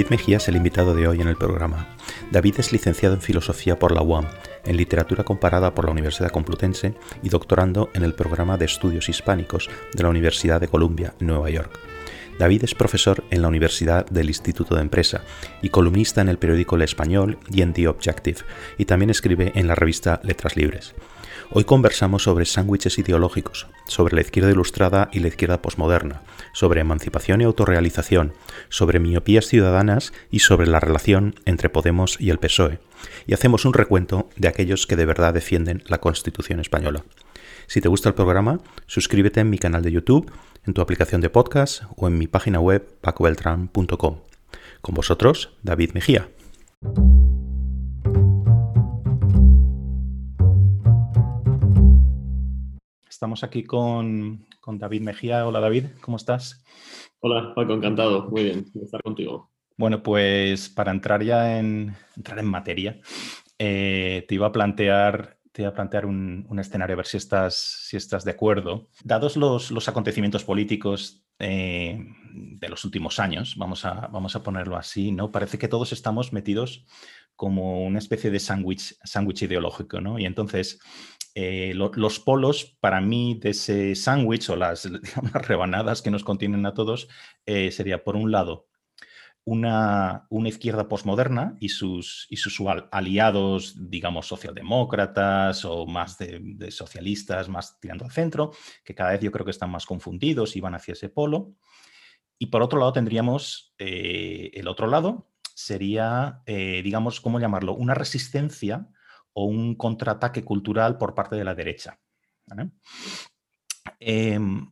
David Mejía es el invitado de hoy en el programa. David es licenciado en Filosofía por la UAM, en Literatura Comparada por la Universidad Complutense y doctorando en el programa de Estudios Hispánicos de la Universidad de Columbia, Nueva York. David es profesor en la Universidad del Instituto de Empresa y columnista en el periódico El Español y en The Objective, y también escribe en la revista Letras Libres. Hoy conversamos sobre sándwiches ideológicos, sobre la izquierda ilustrada y la izquierda posmoderna, sobre emancipación y autorrealización, sobre miopías ciudadanas y sobre la relación entre Podemos y el PSOE. Y hacemos un recuento de aquellos que de verdad defienden la Constitución española. Si te gusta el programa, suscríbete en mi canal de YouTube, en tu aplicación de podcast o en mi página web pacobeltran.com. Con vosotros, David Mejía. Estamos aquí con, David Mejía. Hola David, ¿cómo estás? Hola Paco, encantado. Muy bien de estar contigo. Bueno, pues para entrar ya en, entrar en materia, eh, te iba a plantear, te iba a plantear un, escenario, a ver si estás, si estás de acuerdo. Dados los, acontecimientos políticos eh, de los últimos años, vamos a, vamos a ponerlo así, ¿no? Parece que todos estamos metidos como una especie de sándwich ideológico, ¿no? Y entonces eh, los polos para mí de ese sándwich o las, rebanadas que nos contienen a todos eh, sería por un lado una, izquierda posmoderna y sus, y sus aliados, digamos, socialdemócratas o más de, socialistas, más tirando al centro, que cada vez yo creo que están más confundidos y van hacia ese polo. Y por otro lado tendríamos eh, el otro lado, sería, digamos, ¿cómo llamarlo? Una resistencia o un contraataque cultural por parte de la derecha. Em,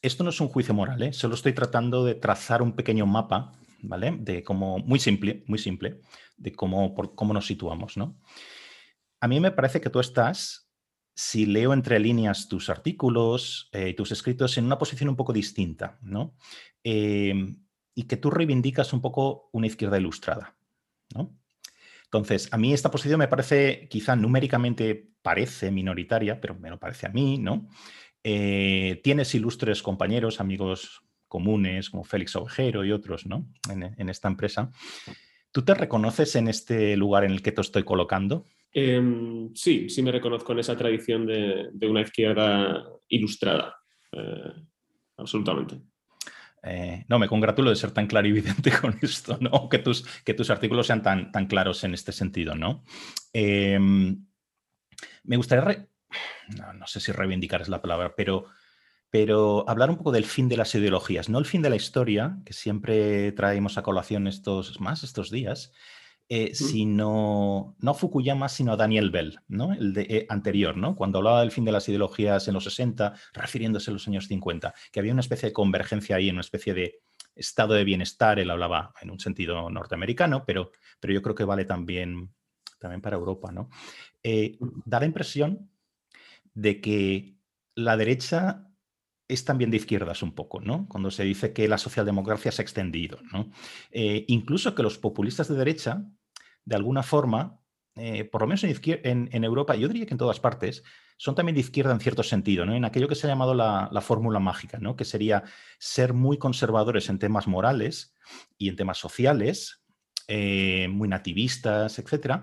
esto no es un juicio moral, ¿eh? solo estoy tratando de trazar un pequeño mapa, ¿vale? De cómo, muy simple, muy simple, de cómo, cómo nos situamos. A mí me parece que tú estás, si leo entre líneas tus artículos y eh, tus escritos, en una posición un poco distinta, ¿no? Em, y que tú reivindicas un poco una izquierda ilustrada, ¿no? Entonces, a mí esta posición me parece, quizá numéricamente parece minoritaria, pero me lo parece a mí, ¿no? Eh, tienes ilustres compañeros, amigos comunes, como Félix Ovejero y otros, ¿no? En, esta empresa. ¿Tú te reconoces en este lugar en el que te estoy colocando? Em, sí, sí me reconozco en esa tradición de, una izquierda ilustrada. Eh, absolutamente. Eh, no, me congratulo de ser tan evidente con esto, ¿no? Que tus, que tus artículos sean tan, tan claros en este sentido, ¿no? Em, me gustaría, no, sé si reivindicar es la palabra, pero, pero hablar un poco del fin de las ideologías, no el fin de la historia, que siempre traemos a colación estos más estos días, eh, sino, no Fukuyama, sino Daniel Bell, ¿no? el de, eh, anterior, ¿no? cuando hablaba del fin de las ideologías en los 60, refiriéndose a los años 50, que había una especie de convergencia ahí, una especie de estado de bienestar, él hablaba en un sentido norteamericano, pero, pero yo creo que vale también, también para Europa. ¿no? Eh, da la impresión de que la derecha es también de izquierdas un poco, ¿no? Cuando se dice que la socialdemocracia se ha extendido, ¿no? incluso que los populistas de derecha de alguna forma, eh, por lo menos en, en, Europa, yo diría que en todas partes, son también de izquierda en cierto sentido, ¿no? en aquello que se ha llamado la, fórmula mágica, ¿no? que sería ser muy conservadores en temas morales y en temas sociales, eh, muy nativistas, etc.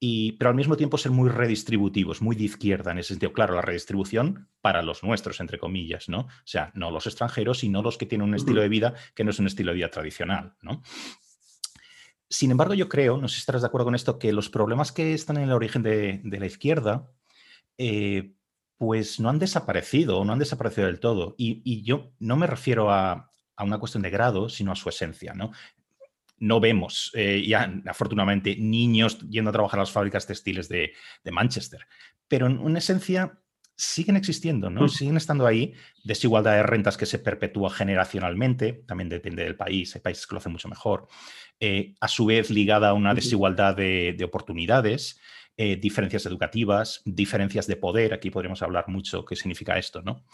Y, pero al mismo tiempo ser muy redistributivos, muy de izquierda en ese sentido. Claro, la redistribución para los nuestros, entre comillas, ¿no? O sea, no los extranjeros, sino los que tienen un estilo de vida que no es un estilo de vida tradicional, ¿no? Sin embargo, yo creo, no sé si estarás de acuerdo con esto, que los problemas que están en el origen de, la izquierda, eh, pues no han desaparecido, no han desaparecido del todo. Y, yo no me refiero a, una cuestión de grado, sino a su esencia, ¿no? No vemos, eh, ya afortunadamente, niños yendo a trabajar a las fábricas textiles de, Manchester, pero en una esencia siguen existiendo, ¿no? Mm. Siguen estando ahí. Desigualdad de rentas que se perpetúa generacionalmente, también depende del país, hay países que lo hacen mucho mejor. Eh, a su vez ligada a una desigualdad de, oportunidades, eh, diferencias educativas, diferencias de poder. Aquí podríamos hablar mucho qué significa esto, ¿no?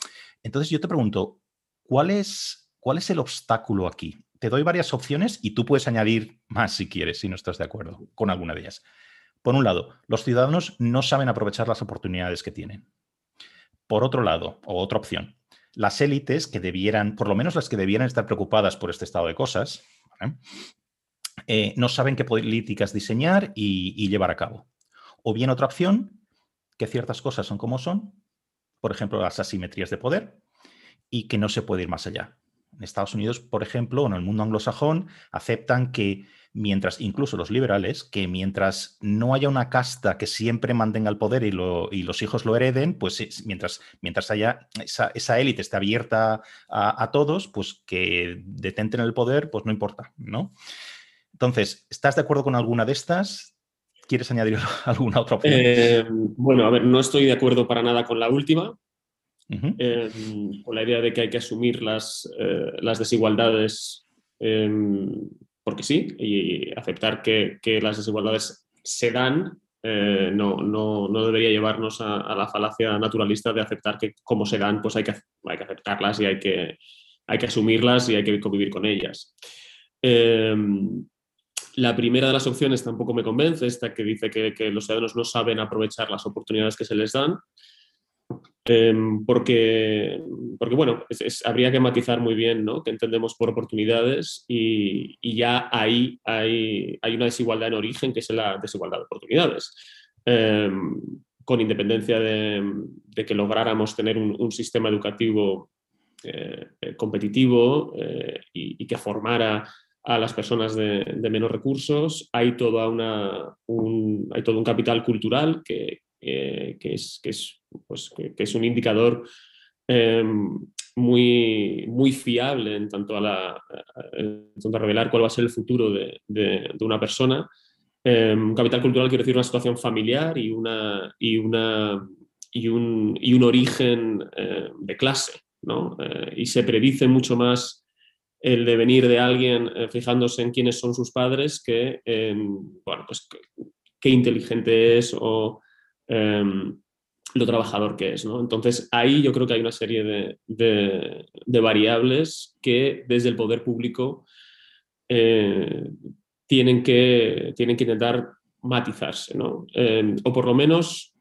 Entonces yo te pregunto, ¿cuál es, cuál es el obstáculo aquí? Te doy varias opciones y tú puedes añadir más si quieres, si no estás de acuerdo con alguna de ellas. Por un lado, los ciudadanos no saben aprovechar las oportunidades que tienen. Por otro lado, o otra opción, las élites que debieran, por lo menos las que debieran estar preocupadas por este estado de cosas, eh, no saben qué políticas diseñar y, llevar a cabo. O bien otra opción, que ciertas cosas son como son, por ejemplo, las asimetrías de poder, y que no se puede ir más allá. En Estados Unidos, por ejemplo, o en el mundo anglosajón, aceptan que mientras, incluso los liberales, que mientras no haya una casta que siempre mantenga el poder y, los hijos lo hereden, pues mientras, mientras haya esa, élite esté abierta a, todos, pues que detenten el poder, pues no importa, ¿no? Entonces, ¿estás de acuerdo con alguna de estas? ¿Quieres añadir alguna otra opción? Eh, bueno, a ver, no estoy de acuerdo para nada con la última, em, con la idea de que hay que asumir las, eh, las desigualdades porque sí, y aceptar que, las desigualdades se dan eh, no, debería llevarnos a, la falacia naturalista de aceptar que como se dan, pues hay que, aceptarlas y hay que, hay que asumirlas y hay que convivir con ellas. Em, la primera de las opciones tampoco me convence, esta que dice que, que los ciudadanos no saben aprovechar las oportunidades que se les dan. Em, porque, porque, bueno, habría que matizar muy bien ¿no? que entendemos por oportunidades y, ya ahí hay, hay, una desigualdad en origen que es la desigualdad de oportunidades. Em, con independencia de, que lográramos tener un, sistema educativo eh, eh, competitivo eh, y, que formara a las personas de, menos recursos, hay, toda una, hay todo un capital cultural que, que, es, que es pues, que, es un indicador em, muy, muy fiable en tanto a, la, revelar cuál va a ser el futuro de, de, una persona. Um, capital cultural quiere decir una situación familiar y, una, y, una, y, un, y un origen em, de clase. ¿no? Eh, y se predice mucho más el devenir de alguien eh, fijándose en quiénes son sus padres que, bueno, pues, qué inteligente es o lo trabajador que es. ¿no? Entonces, ahí yo creo que hay una serie de, variables que desde el poder público eh, tienen, que, tienen que intentar matizarse. ¿no? Eh, o por lo menos,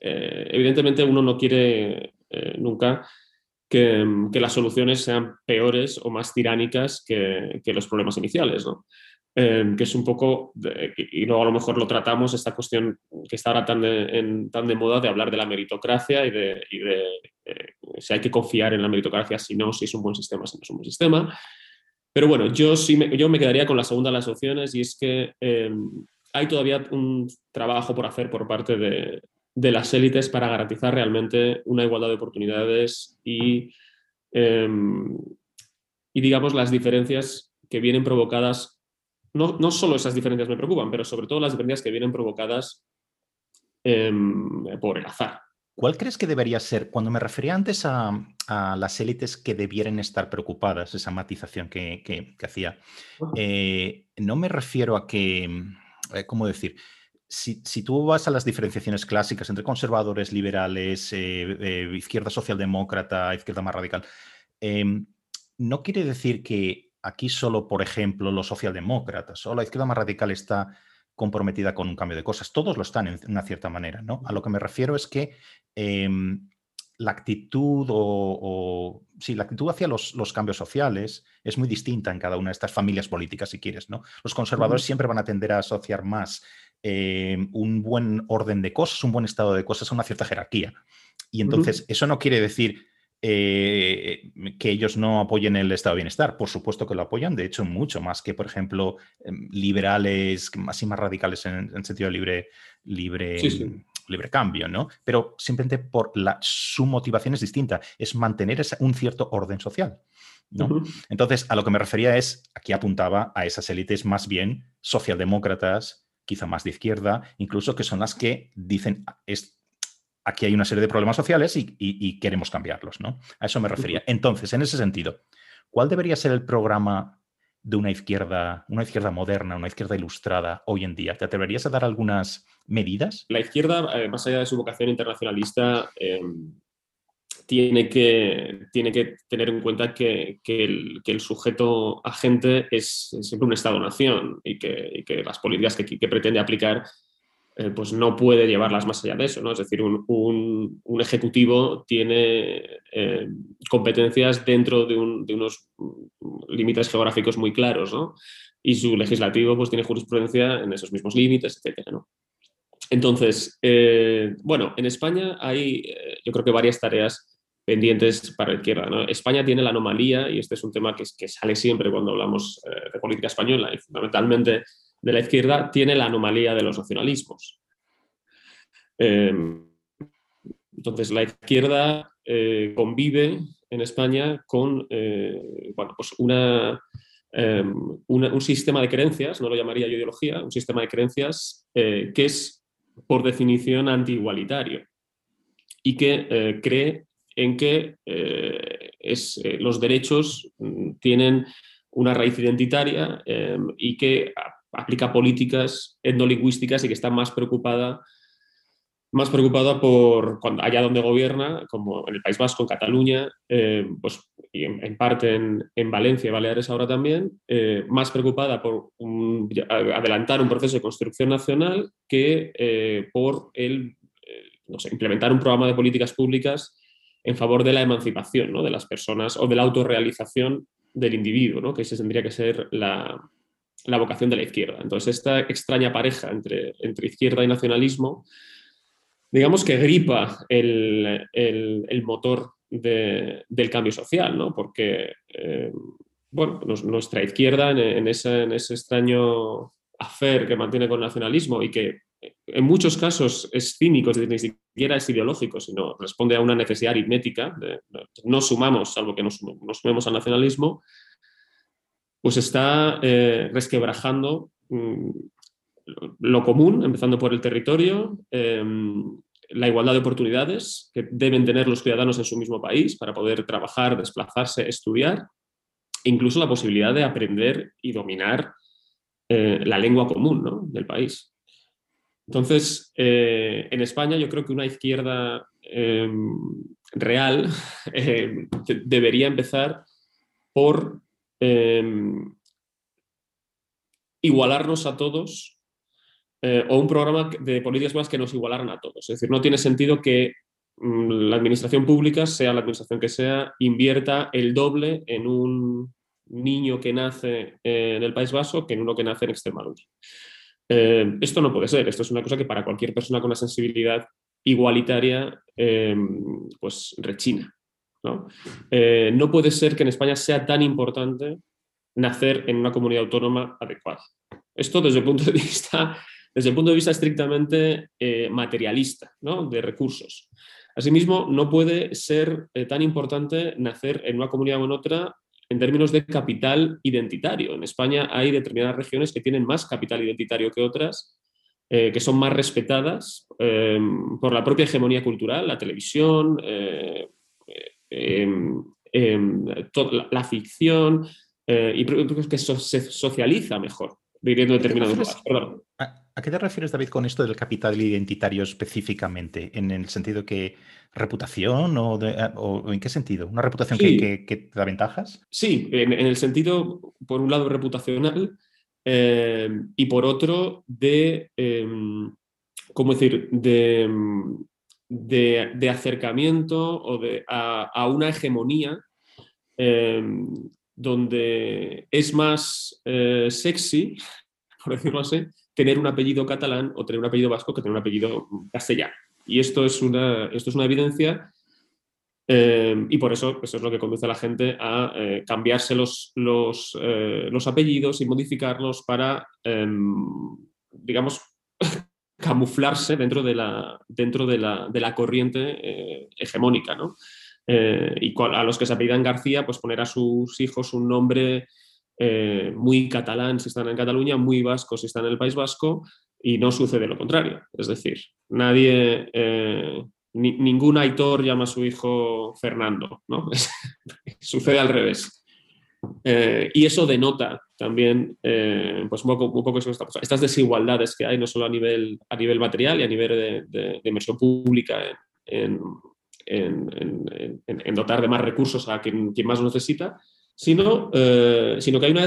eh, evidentemente uno no quiere nunca que, las soluciones sean peores o más tiránicas que, que los problemas iniciales. ¿no? Em, que es un poco, y luego a lo mejor lo tratamos, esta cuestión que está ahora tan de, tan de moda de hablar de la meritocracia y de, eh, si hay que confiar en la meritocracia, si no, si es un buen sistema, si no es un buen sistema. Pero bueno, yo, sí me, yo me quedaría con la segunda de las opciones y es que em, hay todavía un trabajo por hacer por parte de, de las élites para garantizar realmente una igualdad de oportunidades y, em, y digamos, las diferencias que vienen provocadas no, solo esas diferencias me preocupan, pero sobre todo las diferencias que vienen provocadas em, por el azar. ¿Cuál crees que debería ser? Cuando me refería antes a, las élites que debieran estar preocupadas, esa matización que, hacía, eh, no me refiero a que, eh, ¿cómo decir? Si, tú vas a las diferenciaciones clásicas entre conservadores, liberales, eh, izquierda socialdemócrata, izquierda más radical, em, no quiere decir que aquí solo, por ejemplo, los socialdemócratas o la izquierda más radical está comprometida con un cambio de cosas. Todos lo están en una cierta manera, ¿no? A lo que me refiero es que em, la actitud o, sí, la actitud hacia los, cambios sociales es muy distinta en cada una de estas familias políticas, si quieres, ¿no? Los conservadores siempre van a tender a asociar más em, un buen orden de cosas, un buen estado de cosas a una cierta jerarquía. Y entonces, eso no quiere decir eh, que ellos no apoyen el estado de bienestar. Por supuesto que lo apoyan, de hecho, mucho más que, por ejemplo, em, liberales, más y más radicales en, sentido libre, libre, libre cambio, ¿no? Pero simplemente por la, su motivación es distinta, es mantener un cierto orden social. ¿no? Entonces, a lo que me refería es, aquí apuntaba a esas élites más bien socialdemócratas, quizá más de izquierda, incluso que son las que dicen, es, aquí hay una serie de problemas sociales y, queremos cambiarlos, ¿no? A eso me refería. Entonces, en ese sentido, ¿cuál debería ser el programa de una izquierda, una izquierda moderna, una izquierda ilustrada hoy en día? ¿Te atreverías a dar algunas medidas? La izquierda, eh, más allá de su vocación internacionalista, em, tiene, que, tiene que tener en cuenta que, el, sujeto agente es, siempre un Estado-nación y que, las políticas que pretende aplicar eh, pues no puede llevarlas más allá de eso. ¿no? Es decir, un, ejecutivo tiene eh, competencias dentro de, unos límites geográficos muy claros. y su legislativo pues tiene jurisprudencia en esos mismos límites, etc. Entonces, eh, bueno, en España hay yo creo que varias tareas pendientes para la izquierda. España tiene la anomalía, y este es un tema que, que sale siempre cuando hablamos de política española y fundamentalmente de la izquierda, tiene la anomalía de los nacionalismos. Em, entonces, la izquierda convive en España con bueno, pues una, un sistema de creencias, no lo llamaría yo ideología, un sistema de creencias que es por definición anti-igualitario y que eh, cree en que eh, es, eh, los derechos mm, tienen una raíz identitaria y que aplica políticas etnolingüísticas y que está más preocupada más preocupada por cuando allá donde gobierna, como en el País Vasco, en Cataluña, pues, y en, parte en, Valencia y Baleares ahora también, más preocupada por adelantar un proceso de construcción nacional que por el, implementar un programa de políticas públicas en favor de la emancipación ¿no? de las personas o de la autorrealización del individuo, ¿no? que ese tendría que ser la, la, vocación de la izquierda. Entonces, esta extraña pareja entre, entre izquierda y nacionalismo, digamos que gripa el, el, motor de, del cambio social, ¿no? porque eh, bueno, nuestra izquierda en, en, ese, en ese extraño afer que mantiene con el nacionalismo y que en muchos casos es cínico, es decir, ni siquiera es ideológico, sino responde a una necesidad aritmética, de, no sumamos, salvo que nos, sumemos al nacionalismo, pues está eh, resquebrajando mm, lo común, empezando por el territorio, em, la igualdad de oportunidades que deben tener los ciudadanos en su mismo país para poder trabajar, desplazarse, estudiar, e incluso la posibilidad de aprender y dominar eh, la lengua común del país. Entonces, eh, en España yo creo que una izquierda em, real debería empezar por em, igualarnos a todos eh, o un programa de políticas más que nos igualaran a todos. Es decir, no tiene sentido que mm, la administración pública, sea la administración que sea, invierta el doble en un niño que nace en el País Vasco que en uno que nace en Extremadura. Eh, esto no puede ser, esto es una cosa que para cualquier persona con una sensibilidad igualitaria eh, pues rechina. ¿No? Eh, no puede ser que en España sea tan importante nacer en una comunidad autónoma adecuada. Esto desde el punto de vista, desde el punto de vista estrictamente materialista, ¿no? de recursos. Asimismo, no puede ser tan importante nacer en una comunidad o en otra en términos de capital identitario. En España hay determinadas regiones que tienen más capital identitario que otras, eh, que son más respetadas eh, por la propia hegemonía cultural, la televisión, eh, em, em, la, ficción, y que se socializa mejor viviendo en determinados lugares. ¿A qué te refieres, David, con esto del capital identitario específicamente? ¿En el sentido que reputación o, en qué sentido? ¿Una reputación que, te da ventajas? Sí, en, el sentido, por un lado, reputacional eh, y por otro, de, em, ¿cómo decir?, de, de, acercamiento o de, a, una hegemonía em, donde es más eh, sexy, por decirlo así, tener un apellido catalán o tener un apellido vasco que tener un apellido castellano. Y esto es una, esto es una evidencia eh, y por eso eso es lo que conduce a la gente a eh, cambiarse los, los, eh, los, apellidos y modificarlos para, em, digamos, camuflarse dentro de la, dentro de la, de la corriente hegemónica. ¿no? y a los que se apellidan García, pues poner a sus hijos un nombre eh, muy catalán si están en Cataluña, muy vasco si están en el País Vasco, y no sucede lo contrario. Es decir, nadie, eh, ningún Aitor llama a su hijo Fernando, ¿no? sucede al revés. Eh, y eso denota también pues un poco, un poco estas desigualdades que hay, no solo a nivel, a nivel material y a nivel de, inversión pública en, en, dotar de más recursos a quien, quien más necesita, sino, eh, sino que hay, una,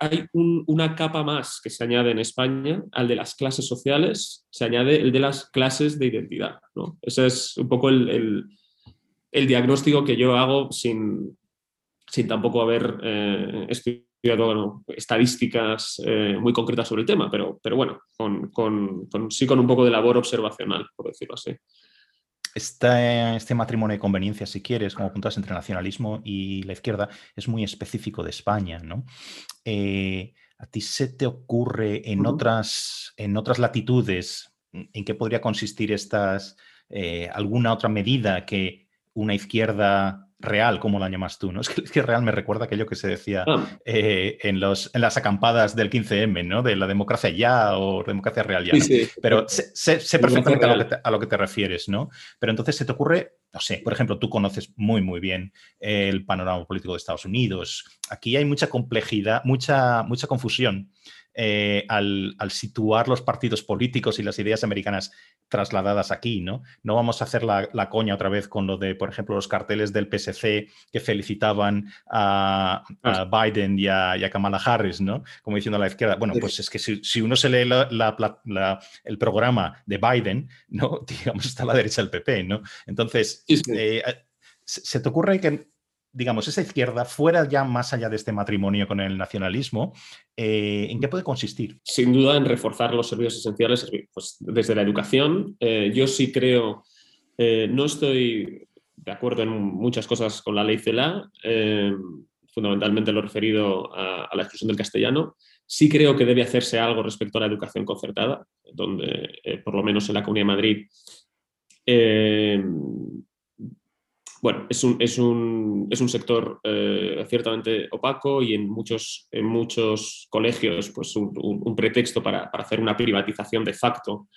hay, una capa más que se añade en España al de las clases sociales, se añade el de las clases de identidad. ¿no? Ese es un poco el, diagnóstico que yo hago sin, sin tampoco haber eh, estudiado estadísticas eh, muy concretas sobre el tema, pero, pero bueno, con, sí con un poco de labor observacional, por decirlo así. Este, este, matrimonio de conveniencia, si quieres, como puntas entre nacionalismo y la izquierda, es muy específico de España, ¿no? Eh, ¿A ti se te ocurre en, otras, en otras latitudes en qué podría consistir estas, alguna otra medida que una izquierda real, como la llamas tú, ¿no? Es que, real me recuerda aquello que se decía ah. eh, en, los, en las acampadas del 15M, ¿no? De la democracia ya o democracia real ya. Pero sé, perfectamente a lo, que te, refieres, ¿no? Pero entonces se te ocurre, no sé, por ejemplo, tú conoces muy, muy bien el panorama político de Estados Unidos. Aquí hay mucha complejidad, mucha, mucha confusión eh, al, situar los partidos políticos y las ideas americanas trasladadas aquí, ¿no? No vamos a hacer la, coña otra vez con lo de, por ejemplo, los carteles del PSC que felicitaban a, Biden y a, Kamala Harris, ¿no? Como diciendo a la izquierda. Bueno, pues es que si, uno se lee el programa de Biden, ¿no? Digamos, está a la derecha del PP, ¿no? Entonces, eh, ¿se te ocurre que digamos, esa izquierda, fuera ya más allá de este matrimonio con el nacionalismo, eh, ¿en qué puede consistir? Sin duda en reforzar los servicios esenciales pues, desde la educación. Eh, yo sí creo, eh, no estoy de acuerdo en muchas cosas con la ley CELA, fundamentalmente lo referido a, la exclusión del castellano. Sí creo que debe hacerse algo respecto a la educación concertada, donde por lo menos en la Comunidad de Madrid bueno, es un, es un, es un sector eh, ciertamente opaco y en muchos, en muchos colegios pues un, pretexto para, para, hacer una privatización de facto,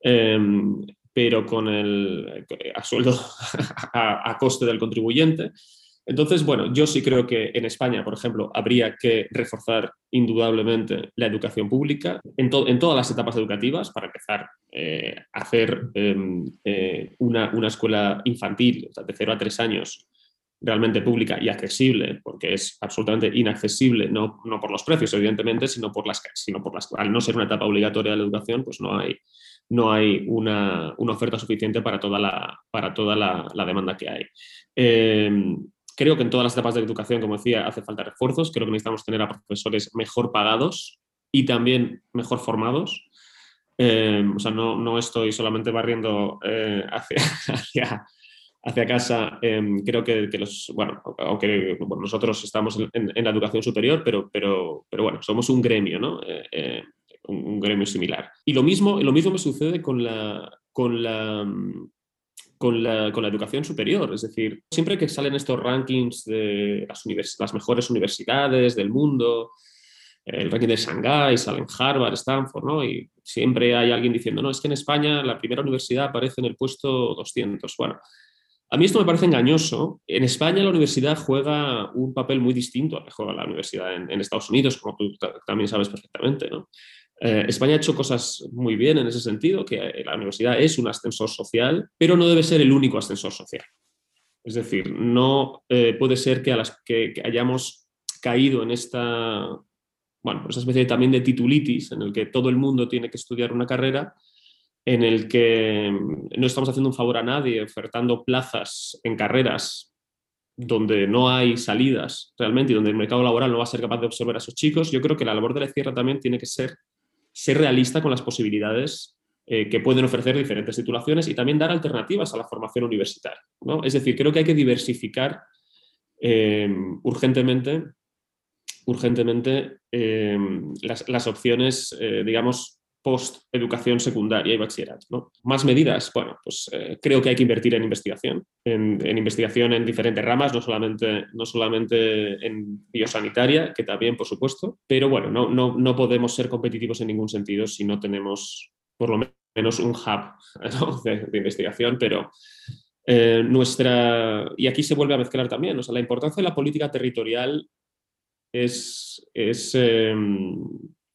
em, pero con el, a sueldo, a, a coste del contribuyente. Entonces, bueno, yo sí creo que en España, por ejemplo, habría que reforzar indudablemente la educación pública en, todas las etapas educativas, para empezar eh, a hacer em, eh, una, escuela infantil, de 0 a 3 años, realmente pública y accesible, porque es absolutamente inaccesible, no, no por los precios, evidentemente, sino por las sino por las al no ser una etapa obligatoria de la educación, pues no hay, no hay una, una oferta suficiente para toda la, para toda la, la demanda que hay. Eh, Creo que en todas las etapas de educación, como decía, hace falta refuerzos. Creo que necesitamos tener a profesores mejor pagados y también mejor formados. Eh, o sea, no, no, estoy solamente barriendo eh, hacia, hacia, casa. Em, creo que, los, bueno, aunque nosotros estamos en, la educación superior, pero, pero, pero bueno, somos un gremio, ¿no? Eh, un, un, gremio similar. Y lo mismo, lo mismo me sucede con la, con la, con la, educación superior. Es decir, siempre que salen estos rankings de las, mejores universidades del mundo, el ranking de Shanghái, salen Harvard, Stanford, ¿no? Y siempre hay alguien diciendo, no, es que en España la primera universidad aparece en el puesto 200. Bueno, a mí esto me parece engañoso. En España la universidad juega un papel muy distinto al que juega la universidad en, en Estados Unidos, como tú también sabes perfectamente, ¿no? Eh, España ha hecho cosas muy bien en ese sentido, que la universidad es un ascensor social, pero no debe ser el único ascensor social. Es decir, no eh, puede ser que, a las, que, hayamos caído en esta, bueno, esa especie también de titulitis, en el que todo el mundo tiene que estudiar una carrera, en el que no estamos haciendo un favor a nadie ofertando plazas en carreras donde no hay salidas realmente y donde el mercado laboral no va a ser capaz de absorber a esos chicos, yo creo que la labor de la izquierda también tiene que ser ser realista con las posibilidades eh, que pueden ofrecer diferentes titulaciones y también dar alternativas a la formación universitaria. ¿no? Es decir, creo que hay que diversificar eh, urgentemente, urgentemente eh, las, opciones, digamos, post-educación secundaria y bachillerato. Más medidas, bueno, pues eh, creo que hay que invertir en investigación, en, investigación en diferentes ramas, no solamente, no solamente en biosanitaria, que también, por supuesto, pero bueno, no, no, no podemos ser competitivos en ningún sentido si no tenemos por lo menos un hub de, investigación, pero eh, nuestra... Y aquí se vuelve a mezclar también, o sea, la importancia de la política territorial es... es em,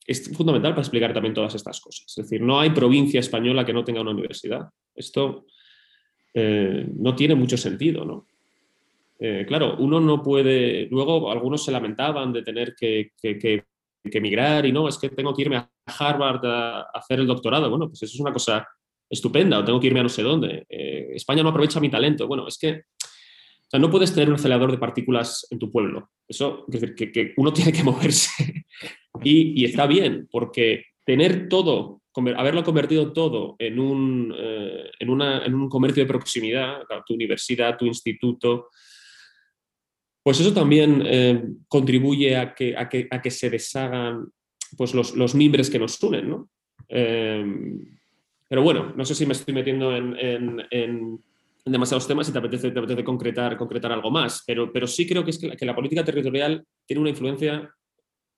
es fundamental para explicar también todas estas cosas. Es decir, no hay provincia española que no tenga una universidad. Esto eh, no tiene mucho sentido, ¿no? Eh, claro, uno no puede. Luego, algunos se lamentaban de tener que, emigrar y no, es que tengo que irme a Harvard a, hacer el doctorado. Bueno, pues eso es una cosa estupenda, o tengo que irme a no sé dónde. Eh, España no aprovecha mi talento. Bueno, es que no puedes tener un acelerador de partículas en tu pueblo. Eso, es decir, que, uno tiene que moverse. Y, está bien, porque tener todo, haberlo convertido todo en un, eh, en, un comercio de proximidad, tu universidad, tu instituto, pues eso también eh, contribuye a que, a, que, se deshagan pues los, los mimbres que nos unen, ¿no? Em, pero bueno, no sé si me estoy metiendo en, demasiados temas y te apetece, te concretar, concretar algo más, pero, pero sí creo que, es que, la, política territorial tiene una influencia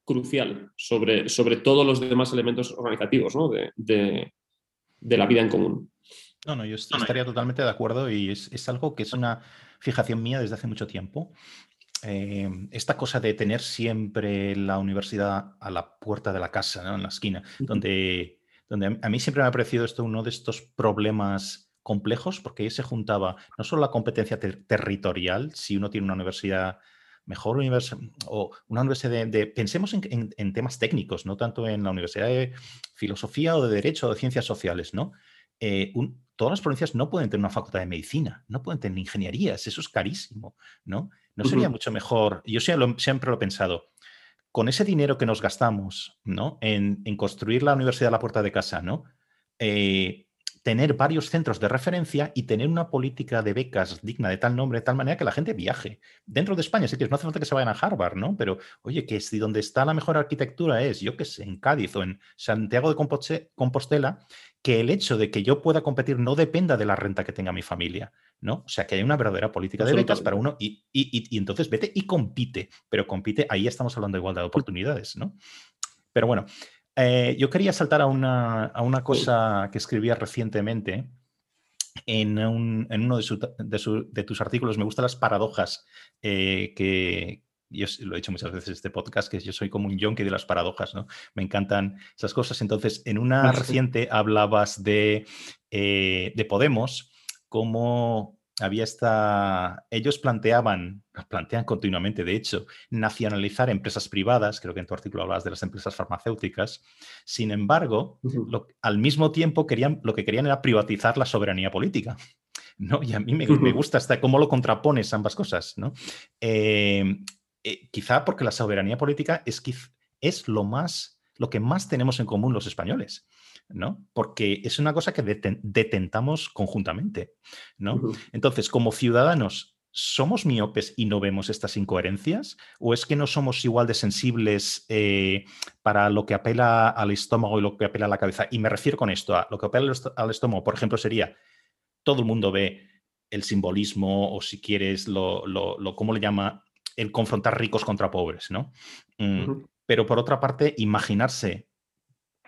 crucial sobre, sobre todos los demás elementos organizativos de, la vida en común. No, no, yo estaría totalmente de acuerdo y es, algo que es una fijación mía desde hace mucho tiempo. Eh, esta cosa de tener siempre la universidad a la puerta de la casa, en la esquina, donde donde a mí siempre me ha parecido esto uno de estos problemas complejos, porque ahí se juntaba no solo la competencia territorial, si uno tiene una universidad mejor o una universidad de, pensemos en, temas técnicos, no tanto en la universidad de filosofía o de derecho o de ciencias sociales, ¿no? Eh, todas las provincias no pueden tener una facultad de medicina, no pueden tener ingenierías, eso es carísimo, ¿no? No sería mucho mejor, yo siempre lo he pensado, con ese dinero que nos gastamos ¿no? en, construir la universidad a la puerta de casa, ¿no? Eh, tener varios centros de referencia y tener una política de becas digna de tal nombre, de tal manera que la gente viaje. Dentro de España, si quieres, no hace falta que se vayan a Harvard, ¿no? Pero, oye, que si donde está la mejor arquitectura es, yo qué sé, en Cádiz o en Santiago de Compostela, que el hecho de que yo pueda competir no dependa de la renta que tenga mi familia, ¿no? O sea, que hay una verdadera política de becas para uno y, entonces vete y compite, pero compite, ahí estamos hablando de igualdad de oportunidades, ¿no? Pero bueno, eh, yo quería saltar a una, cosa que escribía recientemente en, uno de, tus artículos. Me gustan las paradojas eh, que, yo lo he dicho muchas veces en este podcast, que yo soy como un yonki de las paradojas, ¿no? Me encantan esas cosas. Entonces, en una reciente hablabas de, eh, de Podemos como había esta... Ellos planteaban, plantean continuamente, de hecho, nacionalizar empresas privadas, creo que en tu artículo hablabas de las empresas farmacéuticas. Sin embargo, al mismo tiempo querían, lo que querían era privatizar la soberanía política. ¿no? Y a mí me, gusta hasta cómo lo contrapones ambas cosas. ¿no? Eh, eh, quizá porque la soberanía política es, es lo, más, lo que más tenemos en común los españoles. ¿No? Porque es una cosa que detentamos conjuntamente, ¿no? Entonces, como ciudadanos, ¿somos miopes y no vemos estas incoherencias? ¿O es que no somos igual de sensibles eh, para lo que apela al estómago y lo que apela a la cabeza? Y me refiero con esto a lo que apela al estómago, por ejemplo, sería, todo el mundo ve el simbolismo o si quieres, lo, lo, ¿cómo le llama? El confrontar ricos contra pobres, ¿no? Mm, pero por otra parte, imaginarse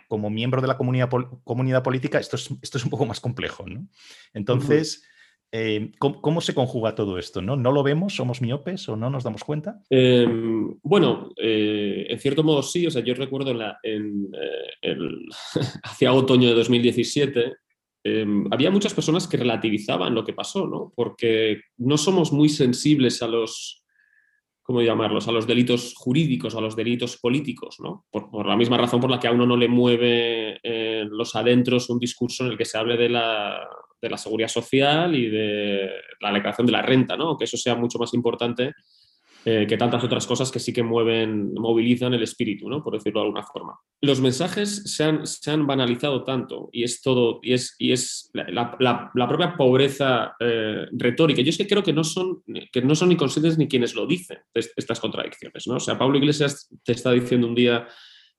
como miembro de la comunidad, comunidad política, esto es, esto es un poco más complejo. ¿no? Entonces, eh, ¿cómo, se conjuga todo esto? ¿no? ¿No lo vemos? ¿Somos miopes o no nos damos cuenta? Em, bueno, eh, en cierto modo sí. O sea, yo recuerdo en la, en, eh, hacia otoño de 2017 em, había muchas personas que relativizaban lo que pasó, ¿no? porque no somos muy sensibles a los ¿cómo llamarlos?, a los delitos jurídicos, a los delitos políticos, ¿no? Por, la misma razón por la que a uno no le mueve eh, los adentros un discurso en el que se hable de la, de la seguridad social y de la declaración de la renta, ¿no? Que eso sea mucho más importante eh, que tantas otras cosas que sí que mueven, movilizan el espíritu, ¿no? por decirlo de alguna forma. Los mensajes se han, se han banalizado tanto y es todo, y es, y es la, propia pobreza eh, retórica. Yo es que creo que no, son, que no son ni conscientes ni quienes lo dicen, estas contradicciones. ¿no? O sea, Pablo Iglesias te está diciendo un día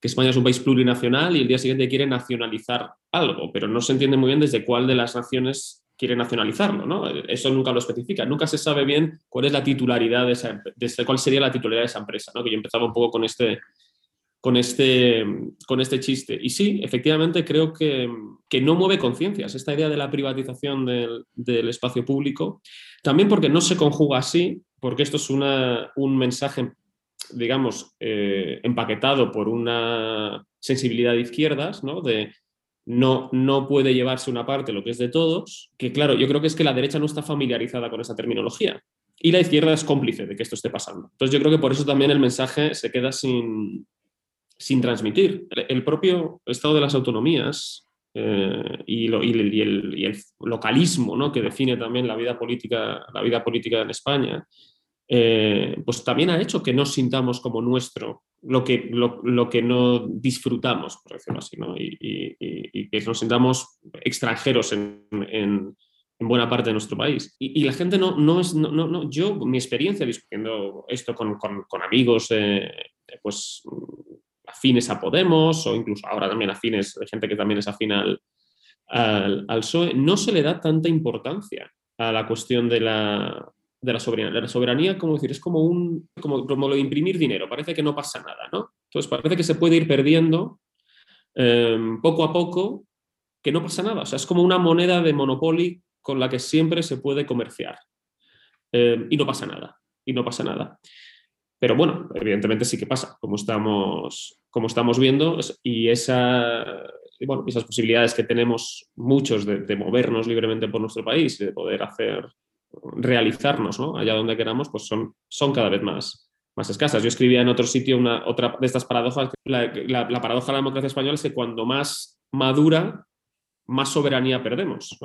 que España es un país plurinacional y el día siguiente quiere nacionalizar algo, pero no se entiende muy bien desde cuál de las naciones quiere nacionalizarlo, ¿no? Eso nunca lo especifica. Nunca se sabe bien cuál es la titularidad de esa, de cuál sería la titularidad de esa empresa, ¿no? Que yo empezaba un poco con este, con este, con este chiste. Y sí, efectivamente creo que, que no mueve conciencias esta idea de la privatización del, del, espacio público, también porque no se conjuga así, porque esto es una, un mensaje, digamos, eh, empaquetado por una sensibilidad de izquierdas, ¿no? De no, no puede llevarse una parte lo que es de todos, que claro, yo creo que es que la derecha no está familiarizada con esa terminología y la izquierda es cómplice de que esto esté pasando. Entonces yo creo que por eso también el mensaje se queda sin, sin transmitir. El propio Estado de las Autonomías eh, y, el, localismo ¿no? que define también la vida política, la vida política en España, eh, pues también ha hecho que nos sintamos como nuestro lo que, lo, que no disfrutamos, por decirlo así, ¿no? y, que nos sintamos extranjeros en, en, buena parte de nuestro país. Y, la gente no, no es, no, no, yo, mi experiencia discutiendo esto con, con, amigos, eh, pues afines a Podemos o incluso ahora también afines, de gente que también es afín al, al, PSOE, no se le da tanta importancia a la cuestión de la, de la soberanía. La soberanía, como decir, es como un como, como lo de imprimir dinero, parece que no pasa nada, ¿no? Entonces parece que se puede ir perdiendo em, poco a poco, que no pasa nada. O sea, es como una moneda de Monopoly con la que siempre se puede comerciar. Em, y no pasa nada. Y no pasa nada. Pero bueno, evidentemente sí que pasa, como estamos, como estamos viendo, y, bueno, esas posibilidades que tenemos muchos de, movernos libremente por nuestro país de poder hacer, realizarnos ¿no? allá donde queramos, pues son, son cada vez más, más escasas. Yo escribía en otro sitio una, otra de estas paradojas, la, paradoja de la democracia española es que cuando más madura, más soberanía perdemos.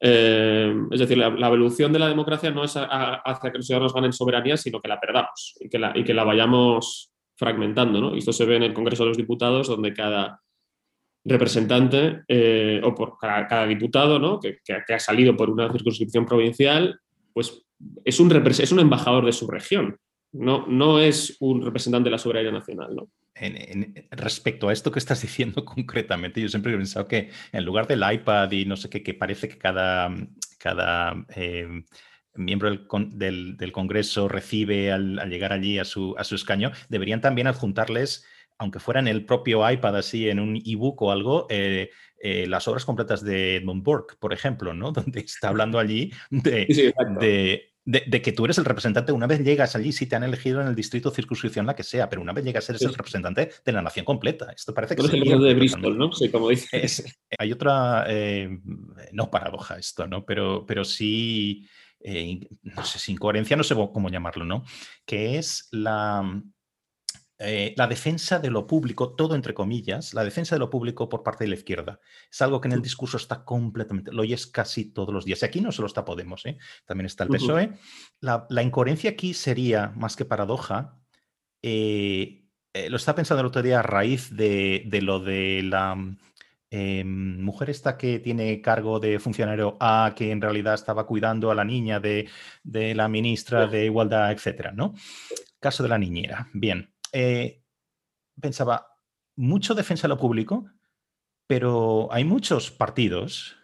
Eh, es decir, la, evolución de la democracia no es hacia que los ciudadanos ganen soberanía, sino que la perdamos y que la, y que la vayamos fragmentando. ¿no? Y esto se ve en el Congreso de los Diputados, donde cada representante eh, o por cada, diputado ¿no? que, que, ha salido por una circunscripción provincial, pues es un, es un embajador de su región. No, no es un representante de la soberanía nacional. ¿no? respecto a esto que estás diciendo concretamente, yo siempre he pensado que en lugar del iPad y no sé qué, que parece que cada, cada em, miembro del, del, Congreso recibe al, llegar allí a su, a su escaño, deberían también adjuntarles, aunque fuera en el propio iPad, así en un ebook o algo, eh, eh, las obras completas de Edmund Burke, por ejemplo, ¿no? Donde está hablando allí de, de de, que tú eres el representante, una vez llegas allí, si te han elegido en el distrito circunscripción, la que sea, pero una vez llegas eres el representante de la nación completa. Esto parece que es el de Bristol, ¿no? Sí, como dices. hay otra, eh, no paradoja esto, ¿no? Pero, pero sí, no sé, sin coherencia, no sé cómo llamarlo, ¿no? Que es la, eh, la defensa de lo público, todo entre comillas, la defensa de lo público por parte de la izquierda. Es algo que en el discurso está completamente, lo oyes casi todos los días. Y aquí no solo está Podemos, ¿eh? también está el PSOE. la, incoherencia aquí sería, más que paradoja, eh, lo está pensando el otro día a raíz de, lo de la mujer esta que tiene cargo de funcionario A, que en realidad estaba cuidando a la niña de, de la ministra de Igualdad, etcétera, ¿no? Caso de la niñera. Bien. Eh, pensaba, mucho defensa de lo público, pero hay muchos partidos,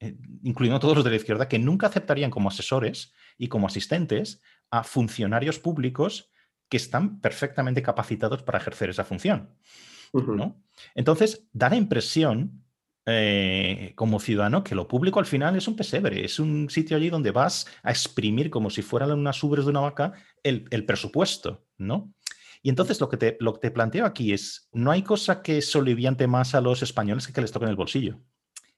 eh, incluyendo todos los de la izquierda, que nunca aceptarían como asesores y como asistentes a funcionarios públicos que están perfectamente capacitados para ejercer esa función. Entonces, da la impresión eh, como ciudadano que lo público al final es un pesebre, es un sitio allí donde vas a exprimir como si fueran unas ubres de una vaca el, el presupuesto, ¿no? Y entonces lo que, te, lo que te planteo aquí es, no hay cosa que soliviante más a los españoles que que les toquen el bolsillo.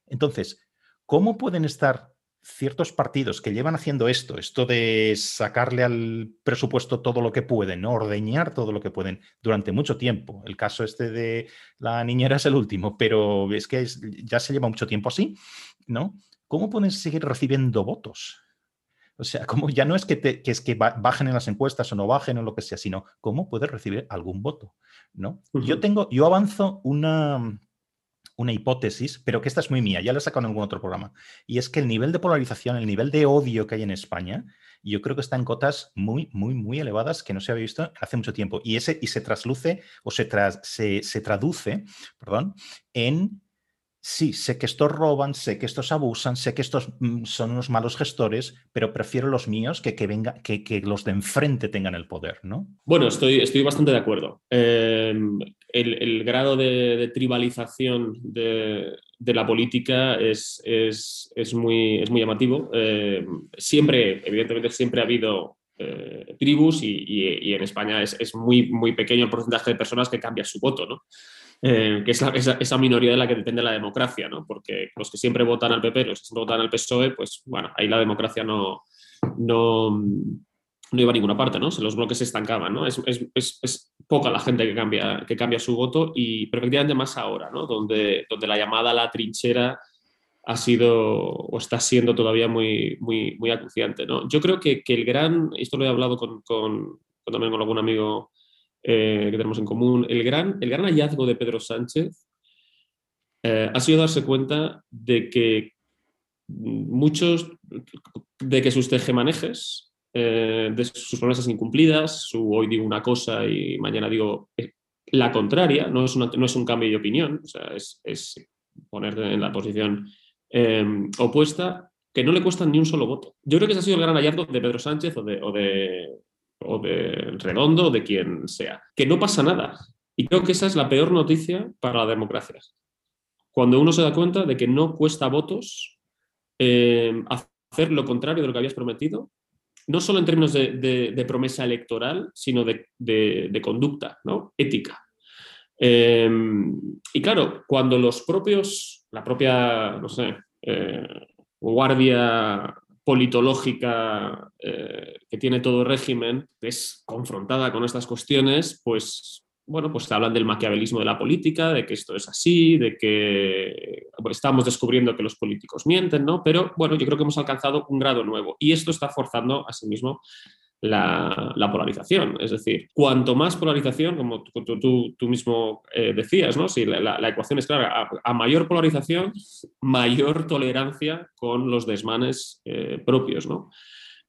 Entonces, ¿cómo pueden estar ciertos partidos que llevan haciendo esto, esto de sacarle al presupuesto todo lo que pueden, ordeñar todo lo que pueden durante mucho tiempo. El caso este de la niñera es el último, pero es que ya se lleva mucho tiempo así, ¿no? ¿Cómo pueden seguir recibiendo votos? O sea, como ya no es que, te, es que bajen en las encuestas o no bajen o lo que sea, sino cómo puedes recibir algún voto, ¿no? Yo tengo, yo avanzo una, una hipótesis, pero que esta es muy mía, ya la he sacado en algún otro programa, y es que el nivel de polarización, el nivel de odio que hay en España, yo creo que está en cotas muy, muy, muy elevadas que no se había visto hace mucho tiempo. Y, ese, y se trasluce o se, se, se traduce perdón, en sí, sé que estos roban, sé que estos abusan, sé que estos mm, son unos malos gestores, pero prefiero los míos que, que, venga, que, que los de enfrente tengan el poder, ¿no? Bueno, estoy, estoy bastante de acuerdo. Em, el, grado de, tribalización de, la política es, es, es, muy, es muy llamativo. Em, siempre, evidentemente, siempre ha habido eh, tribus y, y, en España es, es, muy, muy pequeño el porcentaje de personas que cambian su voto, ¿no? Eh, que es esa, minoría de la que depende la democracia, ¿no? Porque los que siempre votan al PP, los que siempre votan al PSOE, pues bueno, ahí la democracia no, no, no iba a ninguna parte, ¿no? Los bloques se estancaban, ¿no? Es, poca la gente que cambia, que cambia su voto y perfectamente más ahora, ¿no? Donde, donde la llamada a la trinchera ha sido o está siendo todavía muy, muy, muy acuciante, ¿no? Yo creo que, el gran, esto lo he hablado con, también con algún amigo eh, que tenemos en común, el gran, el gran hallazgo de Pedro Sánchez eh, ha sido darse cuenta de que muchos, de que sus tejemanejes eh, de sus promesas incumplidas, su hoy digo una cosa y mañana digo eh, la contraria, no es, no es un cambio de opinión, es, es ponerte en la posición em, opuesta, que no le cuestan ni un solo voto. Yo creo que ese ha sido el gran hallazgo de Pedro Sánchez o de, o de Redondo de quien sea, que no pasa nada. Y creo que esa es la peor noticia para la democracia. Cuando uno se da cuenta de que no cuesta votos em, hacer lo contrario de lo que habías prometido no solo en términos de, promesa electoral, sino de, conducta, ¿no? ética. Em, y claro, cuando los propios, la propia, no sé, eh, guardia politológica eh, que tiene todo régimen es confrontada con estas cuestiones, pues bueno, pues hablan del maquiavelismo de la política, de que esto es así, de que estamos descubriendo que los políticos mienten, ¿no? Pero bueno, yo creo que hemos alcanzado un grado nuevo y esto está forzando a sí la, polarización. Es decir, cuanto más polarización, como tú, mismo eh, decías, ¿no? Si la, ecuación es clara, a, mayor polarización, mayor tolerancia con los desmanes eh, propios, ¿no?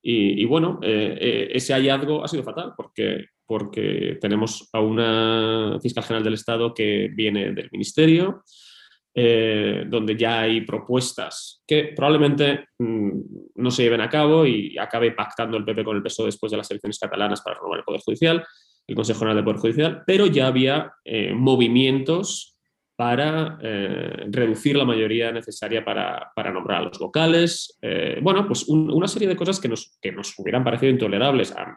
Y, bueno, eh, ese hallazgo ha sido fatal porque porque tenemos a una fiscal general del Estado que viene del Ministerio, eh, donde ya hay propuestas que probablemente mm, no se lleven a cabo y acabe pactando el PP con el PSOE después de las elecciones catalanas para renovar el Poder Judicial, el Consejo General del Poder Judicial, pero ya había eh, movimientos para eh, reducir la mayoría necesaria para, nombrar a los locales. Eh, bueno, pues una serie de cosas que nos, que nos hubieran parecido intolerables, a,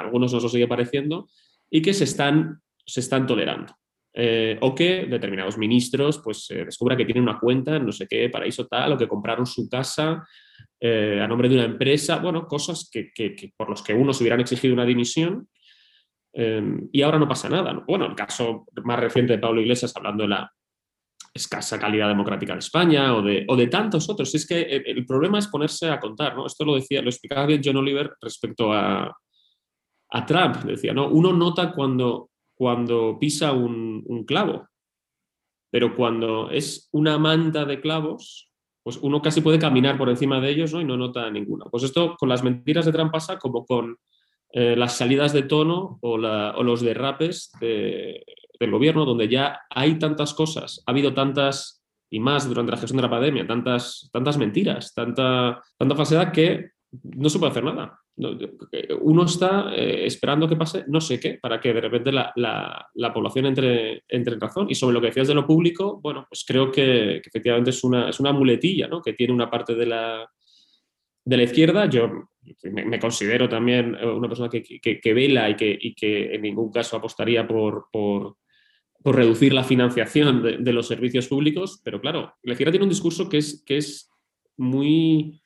algunos nos lo sigue pareciendo, y que se están, se están tolerando. Eh, o que determinados ministros pues descubran que tienen una cuenta en no sé qué paraíso tal, o que compraron su casa a nombre de una empresa, bueno, cosas que, por los que unos hubieran exigido una dimisión Em, y ahora no pasa nada. Bueno, el caso más reciente de Pablo Iglesias hablando de la escasa calidad democrática de España o de, o de tantos otros. Es que el, problema es ponerse a contar, ¿no? Esto lo decía, lo explicaba bien John Oliver respecto a, a Trump. Decía, ¿no? Uno nota cuando, cuando pisa un, clavo, pero cuando es una manta de clavos, pues uno casi puede caminar por encima de ellos ¿no? y no nota ninguna. Pues esto con las mentiras de Trump pasa como con eh, las salidas de tono o, los derrapes del gobierno, donde ya hay tantas cosas, ha habido tantas y más durante la gestión de la pandemia, tantas, tantas mentiras, tanta, tanta falsedad que no se puede hacer nada. Uno está eh, esperando que pase no sé qué, para que de repente la, población entre, entre, en razón. Y sobre lo que decías de lo público, bueno, pues creo que, efectivamente es una, es una muletilla, ¿no? Que tiene una parte de la, de la izquierda, yo me, considero también eh, una persona que, vela y que, que, en ningún caso apostaría por, por, reducir la financiación de, los servicios públicos, pero claro, la izquierda tiene un discurso que es, que es muy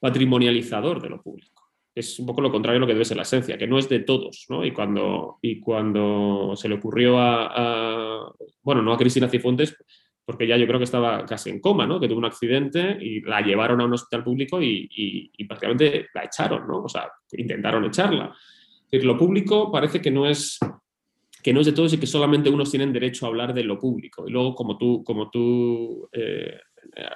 patrimonializador de lo público. Es un poco lo contrario a lo que debe ser la esencia, que no es de todos, ¿no? Y cuando, y cuando se le ocurrió a, bueno, no a Cristina Cifuentes, porque ya yo creo que estaba casi en coma, ¿no? Que tuvo un accidente y la llevaron a un hospital público y, prácticamente la echaron, ¿no? O sea, intentaron echarla. Es decir, lo público parece que no es que no es de todos y que solamente unos tienen derecho a hablar de lo público. Y luego, como tú, como tú eh,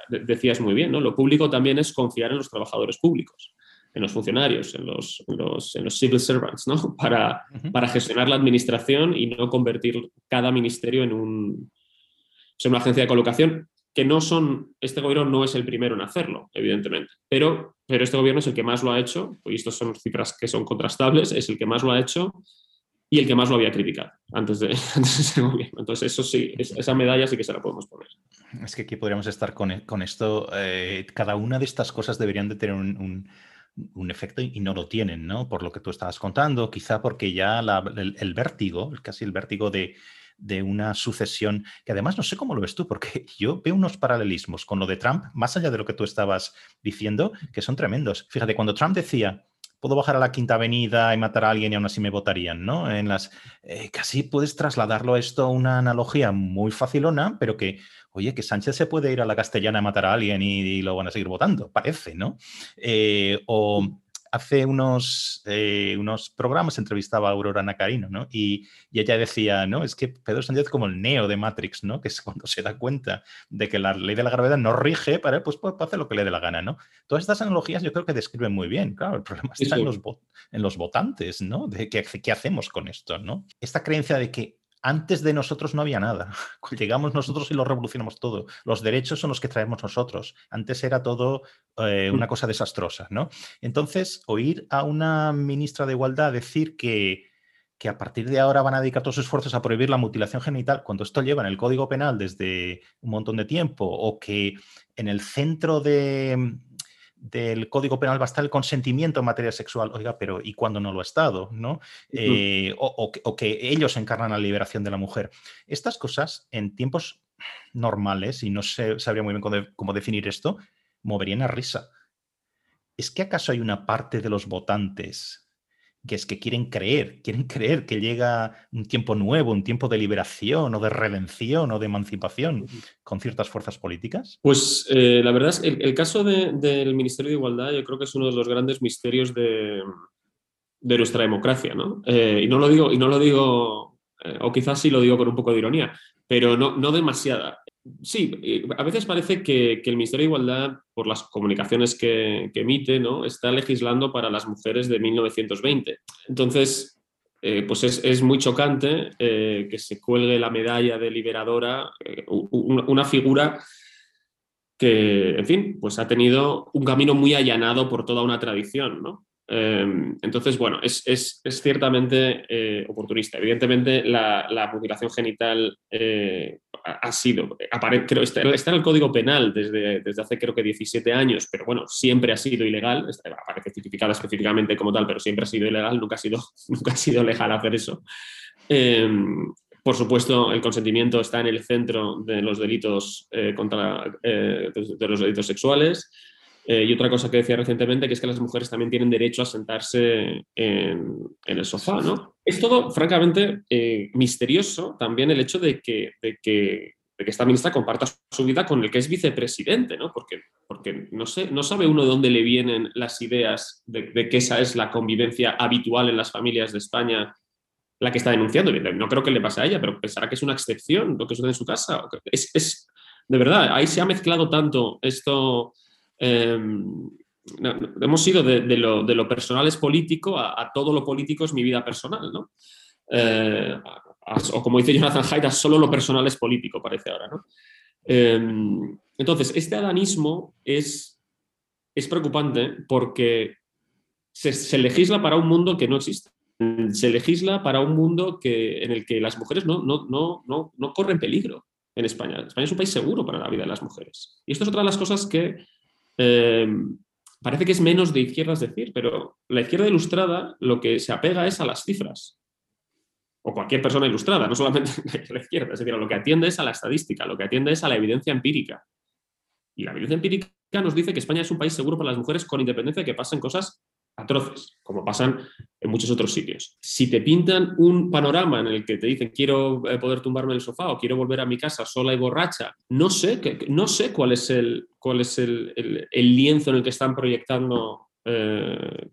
decías muy bien, ¿no? Lo público también es confiar en los trabajadores públicos, en los funcionarios, en los, en los, civil servants, ¿no? Para, para gestionar la administración y no convertir cada ministerio en un, ser una agencia de colocación, que no son, este gobierno no es el primero en hacerlo, evidentemente, pero, pero este gobierno es el que más lo ha hecho, y estas son cifras que son contrastables, es el que más lo ha hecho y el que más lo había criticado antes de, antes de gobierno. Entonces, eso sí, esa medalla sí que se la podemos poner. Es que aquí podríamos estar con, con esto. Eh, cada una de estas cosas deberían de tener un, un, efecto y no lo tienen, ¿no? Por lo que tú estabas contando, quizá porque ya el, el, vértigo, casi el vértigo de, de una sucesión que además no sé cómo lo ves tú, porque yo veo unos paralelismos con lo de Trump, más allá de lo que tú estabas diciendo, que son tremendos. Fíjate, cuando Trump decía, puedo bajar a la Quinta Avenida y matar a alguien y aún así me votarían, ¿no? En las, eh, casi puedes trasladarlo a esto a una analogía muy facilona, pero que, oye, que Sánchez se puede ir a la Castellana a matar a alguien y, lo van a seguir votando, parece, ¿no? Eh, o hace unos, eh, unos programas entrevistaba a Aurora Nacarino, ¿no? Y, ella decía, ¿no? Es que Pedro Sánchez es como el neo de Matrix, ¿no? Que es cuando se da cuenta de que la ley de la gravedad no rige para él, pues puede hacer lo que le dé la gana, ¿no? Todas estas analogías yo creo que describen muy bien, claro, el problema está en, los en los votantes, ¿no? De qué, qué hacemos con esto, ¿no? Esta creencia de que antes de nosotros no había nada. Llegamos nosotros y lo revolucionamos todo. Los derechos son los que traemos nosotros. Antes era todo eh, una mm. cosa desastrosa, ¿no? Entonces, oír a una ministra de Igualdad decir que, que a partir de ahora van a dedicar todos sus esfuerzos a prohibir la mutilación genital, cuando esto lleva en el Código Penal desde un montón de tiempo, o que en el centro de, del Código Penal va a estar el consentimiento en materia sexual. Oiga, pero ¿y cuándo no lo ha estado? ¿no? Eh, o, que ellos encarnan la liberación de la mujer. Estas cosas en tiempos normales, y no sé, sabría muy bien cómo definir esto, moverían a risa. ¿Es que acaso hay una parte de los votantes que es que quieren creer, quieren creer que llega un tiempo nuevo, un tiempo de liberación o de redención o de emancipación con ciertas fuerzas políticas? Pues eh, la verdad es que el, caso del Ministerio de Igualdad yo creo que es uno de los grandes misterios de, nuestra democracia, ¿no? Eh, y no lo digo, y no lo digo eh, o quizás sí lo digo con un poco de ironía, pero no, no demasiada. Sí, eh, a veces parece que, el Ministerio de Igualdad, por las comunicaciones que, emite, ¿no? está legislando para las mujeres de 1920. Entonces, eh, pues es, muy chocante eh, que se cuelgue la medalla de liberadora, una figura que, en fin, pues ha tenido un camino muy allanado por toda una tradición, ¿no? Em, entonces, bueno, es, ciertamente eh, oportunista. Evidentemente, la, mutilación genital ha sido, creo, está, en el Código Penal desde, desde, hace creo que 17 años, pero bueno, siempre ha sido ilegal, aparece tipificada específicamente como tal, pero siempre ha sido ilegal, nunca ha sido, nunca ha sido legal hacer eso. Em, por supuesto, el consentimiento está en el centro de los delitos eh, contra de los delitos sexuales. Eh, y otra cosa que decía recientemente, que es que las mujeres también tienen derecho a sentarse en, el sofá, ¿no? Es todo, francamente, eh, misterioso también el hecho de que, de que, esta ministra comparta su vida con el que es vicepresidente, ¿no? Porque, porque no, sé, no sabe uno de dónde le vienen las ideas de, que esa es la convivencia habitual en las familias de España la que está denunciando. No creo que le pase a ella, pero pensará que es una excepción lo que sucede en su casa. Es, es de verdad, ahí se ha mezclado tanto esto Em, hemos ido de, lo, personal es político a, todo lo político es mi vida personal, ¿no? Eh, o como dice Jonathan Haidt, solo lo personal es político, parece ahora, ¿no? Em, entonces, este adanismo es, es preocupante porque se, legisla para un mundo que no existe. Se legisla para un mundo que, en el que las mujeres no, no, no, no, no corren peligro en España. España es un país seguro para la vida de las mujeres. Y esto es otra de las cosas que Em, parece que es menos de izquierdas decir, pero la izquierda ilustrada lo que se apega es a las cifras. O cualquier persona ilustrada, no solamente la izquierda, es decir, lo que atiende es a la estadística, lo que atiende es a la evidencia empírica. Y la evidencia empírica nos dice que España es un país seguro para las mujeres con independencia de que pasen cosas atroces, como pasan en muchos otros sitios. Si te pintan un panorama en el que te dicen quiero eh, poder tumbarme en el sofá o quiero volver a mi casa sola y borracha, no sé, no sé cuál es el, cuál es el, lienzo en el que están proyectando eh,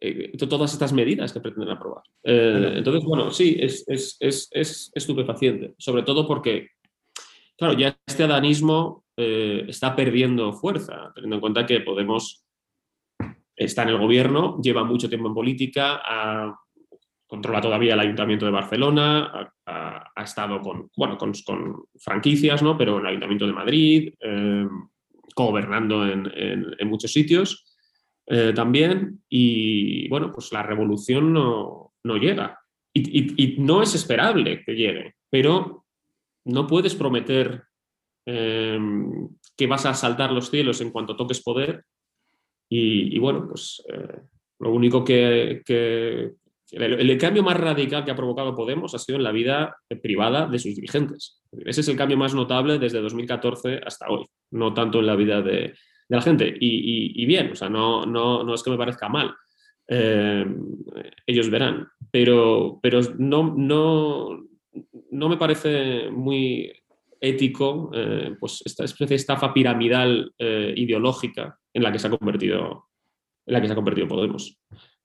eh, todas estas medidas que pretenden aprobar. entonces, bueno, sí, es, es, estupefaciente, sobre todo porque, claro, ya este adanismo está perdiendo fuerza, teniendo en cuenta que Podemos está en el gobierno, lleva mucho tiempo en política, controla todavía el Ayuntamiento de Barcelona, ha, estado con, bueno, con, franquicias, ¿no? pero en el Ayuntamiento de Madrid, eh, gobernando en, muchos sitios eh, también, y bueno, pues la revolución no, llega. Y, no es esperable que llegue, pero no puedes prometer eh, que vas a saltar los cielos en cuanto toques poder y, bueno, pues eh, lo único que, el, cambio más radical que ha provocado Podemos ha sido en la vida privada de sus dirigentes. Ese es el cambio más notable desde 2014 hasta hoy, no tanto en la vida de, la gente. Y, bien, o sea, no, no, no, es que me parezca mal. ellos verán. Pero, pero no, no, no me parece muy ético pues esta especie de estafa piramidal ideológica en la que se ha convertido en la que se ha convertido Podemos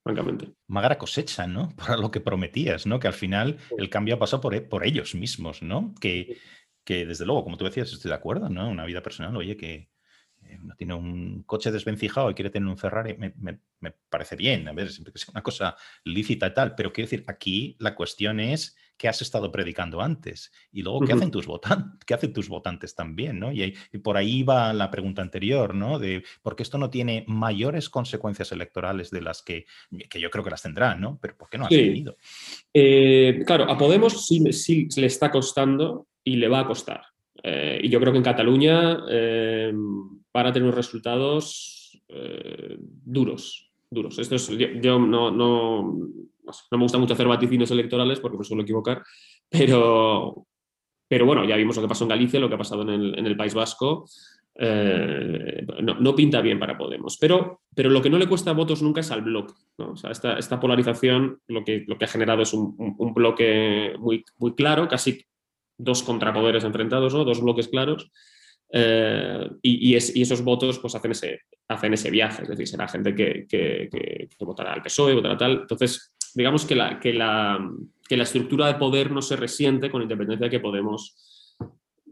francamente. Magra cosecha, ¿no? Para lo que prometías, ¿no? Que al final el cambio ha pasado por, e, por ellos mismos, ¿no? Que, que, desde luego, como tú decías, estoy de acuerdo, ¿no? Una vida personal, oye, que eh, uno tiene un coche desvencijado y quiere tener un Ferrari, me, me parece bien, a ver, siempre que sea una cosa lícita y tal, pero quiero decir, aquí la cuestión es qué has estado predicando antes y luego qué hacen tus votantes, qué hacen tus votantes también, ¿no? Y, por ahí va la pregunta anterior, ¿no? De por qué esto no tiene mayores consecuencias electorales de las que, que yo creo que las tendrán, ¿no? Pero ¿por qué no has tenido? Eh, claro, a Podemos sí, sí, le está costando y le va a costar. Eh, y yo creo que en Cataluña eh, van a tener unos resultados duros, duros. Esto es, yo, no, no no me gusta mucho hacer vaticinios electorales porque me suelo equivocar, pero, pero bueno, ya vimos lo que pasó en Galicia, lo que ha pasado en el, País Vasco. Eh, no, pinta bien para Podemos. Pero, pero lo que no le cuesta votos nunca es al bloque. esta, polarización lo que, lo que ha generado es un, bloque muy, muy claro, casi dos contrapoderes enfrentados, ¿no? dos bloques claros. Eh, y, esos votos pues hacen ese, hacen ese viaje, es decir, será gente que, que votará al PSOE, votará tal. Entonces, digamos que la, que la, que la estructura de poder no se resiente con independencia de que Podemos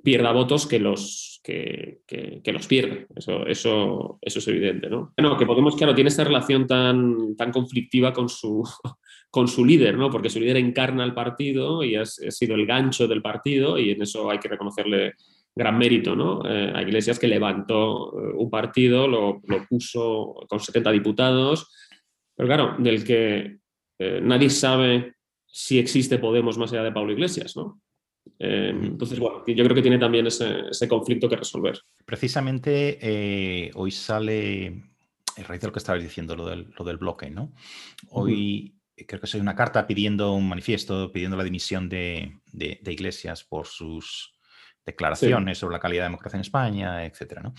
pierda votos que los, que, que, los pierde. Eso, eso, eso es evidente. ¿no? Bueno, que Podemos, claro, tiene esta relación tan, tan conflictiva con su, con su líder, ¿no? porque su líder encarna el partido y ha, sido el gancho del partido y en eso hay que reconocerle gran mérito ¿no? Eh, a Iglesias que levantó eh, un partido, lo, lo puso con 70 diputados, pero claro, del que eh, nadie sabe si existe Podemos más allá de Pablo Iglesias, ¿no? Eh, entonces, bueno, yo creo que tiene también ese, conflicto que resolver. Precisamente hoy sale, en raíz de lo que estabas diciendo, lo del, lo del bloque, ¿no? Hoy creo que soy una carta pidiendo un manifiesto, pidiendo la dimisión de, Iglesias por sus declaraciones sobre la calidad de democracia en España, etcétera, ¿no?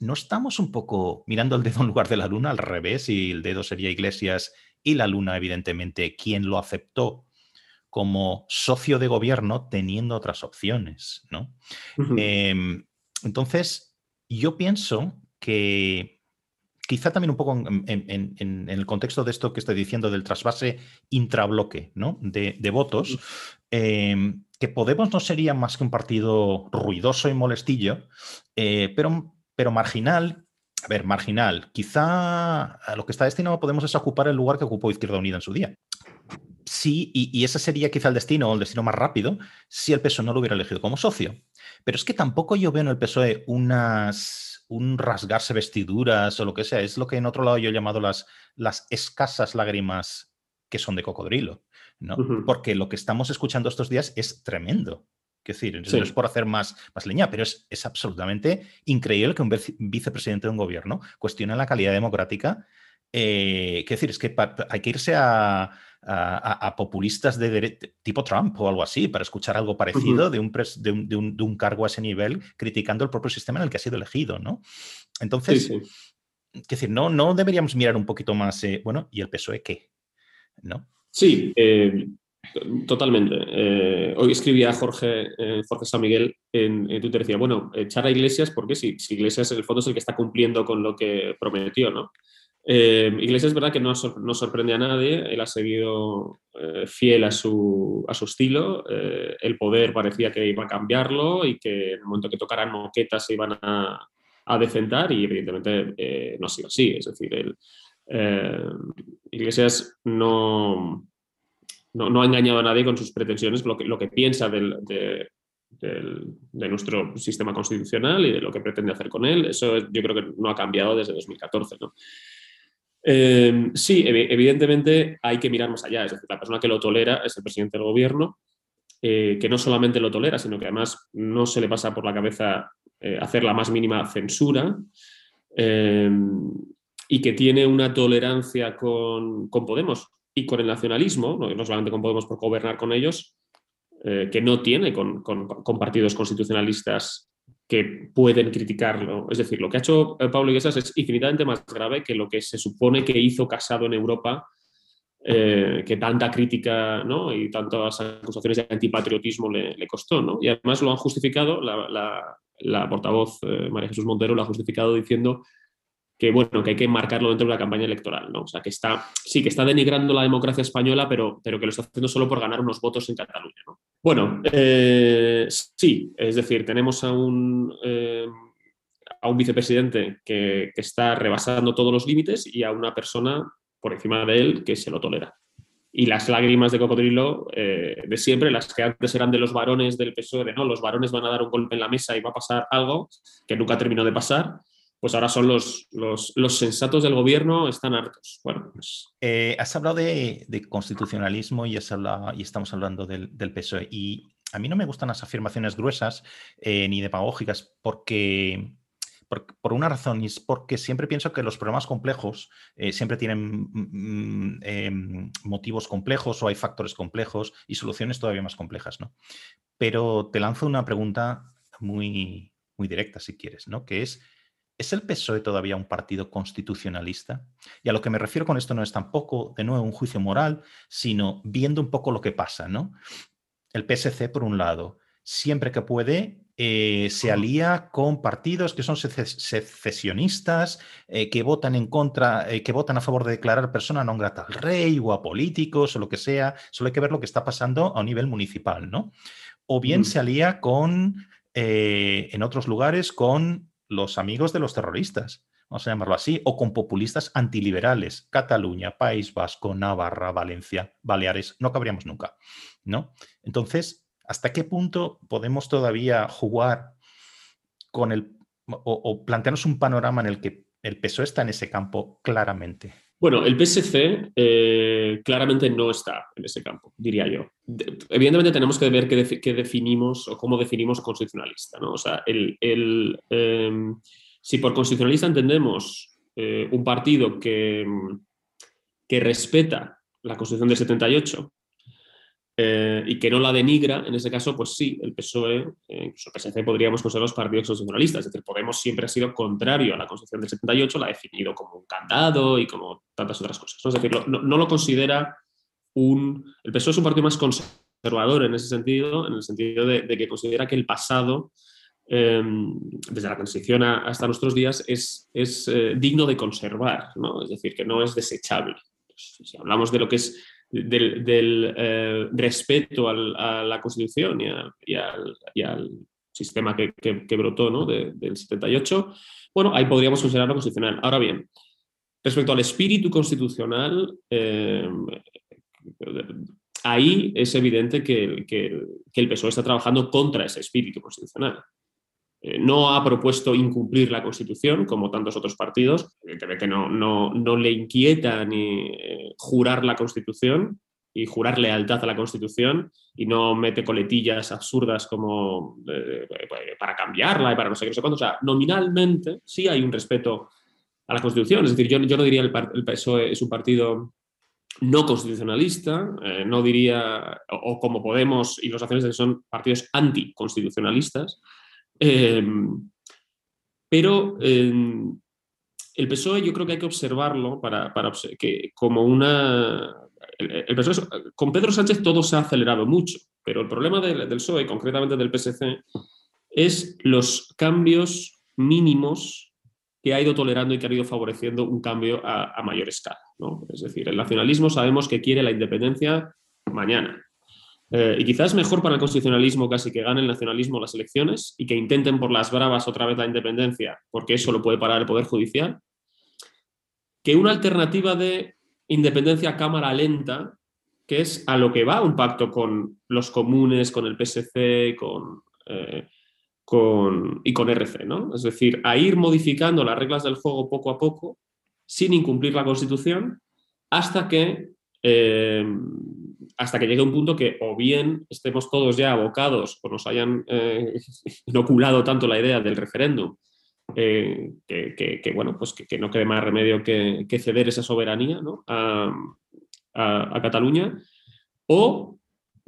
¿No estamos un poco mirando el dedo en lugar de la luna al revés y el dedo sería Iglesias y la Luna, evidentemente, quien lo aceptó como socio de gobierno teniendo otras opciones, ¿no? Em, entonces, yo pienso que quizá también un poco en, el contexto de esto que estoy diciendo del trasvase intrabloque ¿no? de, votos, em, que Podemos no sería más que un partido ruidoso y molestillo, eh, pero, pero marginal a ver, marginal. Quizá a lo que está destinado Podemos es ocupar el lugar que ocupó Izquierda Unida en su día. Sí, y, ese sería quizá el destino, el destino más rápido, si el PSOE no lo hubiera elegido como socio. Pero es que tampoco yo veo en el PSOE unas, un rasgarse vestiduras o lo que sea. Es lo que en otro lado yo he llamado las, las escasas lágrimas que son de cocodrilo. ¿No? Porque lo que estamos escuchando estos días es tremendo. Quiero decir, no es por hacer más, más leña, pero es, es, absolutamente increíble que un vicepresidente de un gobierno cuestione la calidad democrática. Eh, quiero decir, es que hay que irse a, a, populistas de, tipo Trump o algo así para escuchar algo parecido de, un de, un, de, un, de, un cargo a ese nivel criticando el propio sistema en el que ha sido elegido, ¿no? Entonces, decir, no, no deberíamos mirar un poquito más, eh, bueno, ¿y el PSOE qué? ¿No? Sí, eh, Totalmente. Eh, hoy escribía Jorge, eh, Jorge San Miguel en, Twitter, decía, bueno, echar a Iglesias, porque si, si, Iglesias en el fondo es el que está cumpliendo con lo que prometió, ¿no? Eh, Iglesias es verdad que no, no, sorprende a nadie, él ha seguido fiel a su, a su estilo, el poder parecía que iba a cambiarlo y que en el momento que tocaran moquetas se iban a, a decentar y evidentemente no ha sido así, es decir, el, Iglesias no no, ha engañado a nadie con sus pretensiones, lo que, lo que piensa de, nuestro sistema constitucional y de lo que pretende hacer con él. Eso yo creo que no ha cambiado desde 2014. Em, sí, evidentemente hay que mirar más allá. Es decir, la persona que lo tolera es el presidente del gobierno, eh, que no solamente lo tolera, sino que además no se le pasa por la cabeza eh, hacer la más mínima censura. Y que tiene una tolerancia con, con Podemos y con el nacionalismo, no, solamente con Podemos por gobernar con ellos, eh, que no tiene con, partidos constitucionalistas que pueden criticarlo. Es decir, lo que ha hecho eh, Pablo Iglesias es infinitamente más grave que lo que se supone que hizo Casado en Europa, eh, que tanta crítica ¿no? y tantas acusaciones de antipatriotismo le, costó. Y además lo han justificado, la, portavoz eh, María Jesús Montero lo ha justificado diciendo que bueno, que hay que marcarlo dentro de una campaña electoral, ¿no? O sea, que está, sí, que está denigrando la democracia española, pero, pero que lo está haciendo solo por ganar unos votos en Cataluña, Bueno, eh, sí, es decir, tenemos a un, eh, a un vicepresidente que, está rebasando todos los límites y a una persona por encima de él que se lo tolera. Y las lágrimas de cocodrilo eh, de siempre, las que antes eran de los varones del PSOE, de no, los varones van a dar un golpe en la mesa y va a pasar algo que nunca terminó de pasar, pues ahora son los, los, sensatos del gobierno, están hartos. Bueno, pues... Eh, has hablado de, constitucionalismo y, y, estamos hablando del, PSOE. Y a mí no me gustan las afirmaciones gruesas eh, ni demagógicas porque, por, una razón, y es porque siempre pienso que los problemas complejos eh, siempre tienen mm, mm, em, motivos complejos o hay factores complejos y soluciones todavía más complejas. ¿no? Pero te lanzo una pregunta muy, muy directa, si quieres, ¿no? que es ¿Es el PSOE todavía un partido constitucionalista? Y a lo que me refiero con esto no es tampoco, de nuevo, un juicio moral, sino viendo un poco lo que pasa, ¿no? El PSC, por un lado, siempre que puede, eh, se alía con partidos que son secesionistas, eh, que votan en contra, eh, que votan a favor de declarar persona no grata al rey o a políticos o lo que sea. Solo hay que ver lo que está pasando a nivel municipal, ¿no? O bien se alía con, en otros lugares, con los amigos de los terroristas, vamos a llamarlo así, o con populistas antiliberales, Cataluña, País Vasco, Navarra, Valencia, Baleares, no cabríamos nunca, ¿no? Entonces, ¿hasta qué punto podemos todavía jugar con el, o, plantearnos un panorama en el que el PSOE está en ese campo claramente? Bueno, el PSC eh, claramente no está en ese campo, diría yo. evidentemente tenemos que ver qué, definimos o cómo definimos constitucionalista. ¿no? O sea, el, em, si por constitucionalista entendemos eh, un partido que, que respeta la Constitución del 78 eh, y que no la denigra, en ese caso, pues sí, el PSOE, eh, incluso el PSC podríamos considerar los partidos constitucionalistas. Es decir, Podemos siempre ha sido contrario a la Constitución del 78, la ha definido como un candado y como tantas otras cosas. Es decir, no, lo considera un... El PSOE es un partido más conservador en ese sentido, en el sentido de, que considera que el pasado, em, desde la transición hasta nuestros días, es, es eh, digno de conservar, ¿no? es decir, que no es desechable. Pues, si hablamos de lo que es del, eh, respeto a la Constitución y, al, sistema que, brotó ¿no? del 78, bueno, ahí podríamos considerarlo constitucional. Ahora bien, respecto al espíritu constitucional, eh, ahí es evidente que, que, el PSOE está trabajando contra ese espíritu constitucional. Eh, no ha propuesto incumplir la Constitución, como tantos otros partidos. Evidentemente no, no, no le inquieta ni eh, jurar la Constitución y jurar lealtad a la Constitución y no mete coletillas absurdas como eh, para cambiarla y para no sé qué, no sé cuánto. O sea, nominalmente sí hay un respeto a la Constitución. Es decir, yo, yo no diría el, el PSOE es un partido no constitucionalista, no diría, o, como Podemos y los nacionales son partidos anticonstitucionalistas, Em, pero em, el PSOE yo creo que hay que observarlo para, que como una... PSOE, con Pedro Sánchez todo se ha acelerado mucho, pero el problema del, PSOE, concretamente del PSC, es los cambios mínimos que ha ido tolerando y que ha ido favoreciendo un cambio a, mayor escala. Es decir, el nacionalismo sabemos que quiere la independencia mañana. Eh, y quizás mejor para el constitucionalismo casi que gane el nacionalismo las elecciones y que intenten por las bravas otra vez la independencia, porque eso lo puede parar el Poder Judicial, que una alternativa de independencia cámara lenta, que es a lo que va un pacto con los comunes, con el PSC con, eh, con, y con RC, ¿no? Es decir, a ir modificando las reglas del juego poco a poco, sin incumplir la Constitución, hasta que eh, hasta que llegue un punto que o bien estemos todos ya abocados o nos hayan eh, inoculado tanto la idea del referéndum, eh, que, bueno, pues que, no quede más remedio que, ceder esa soberanía a, Cataluña, o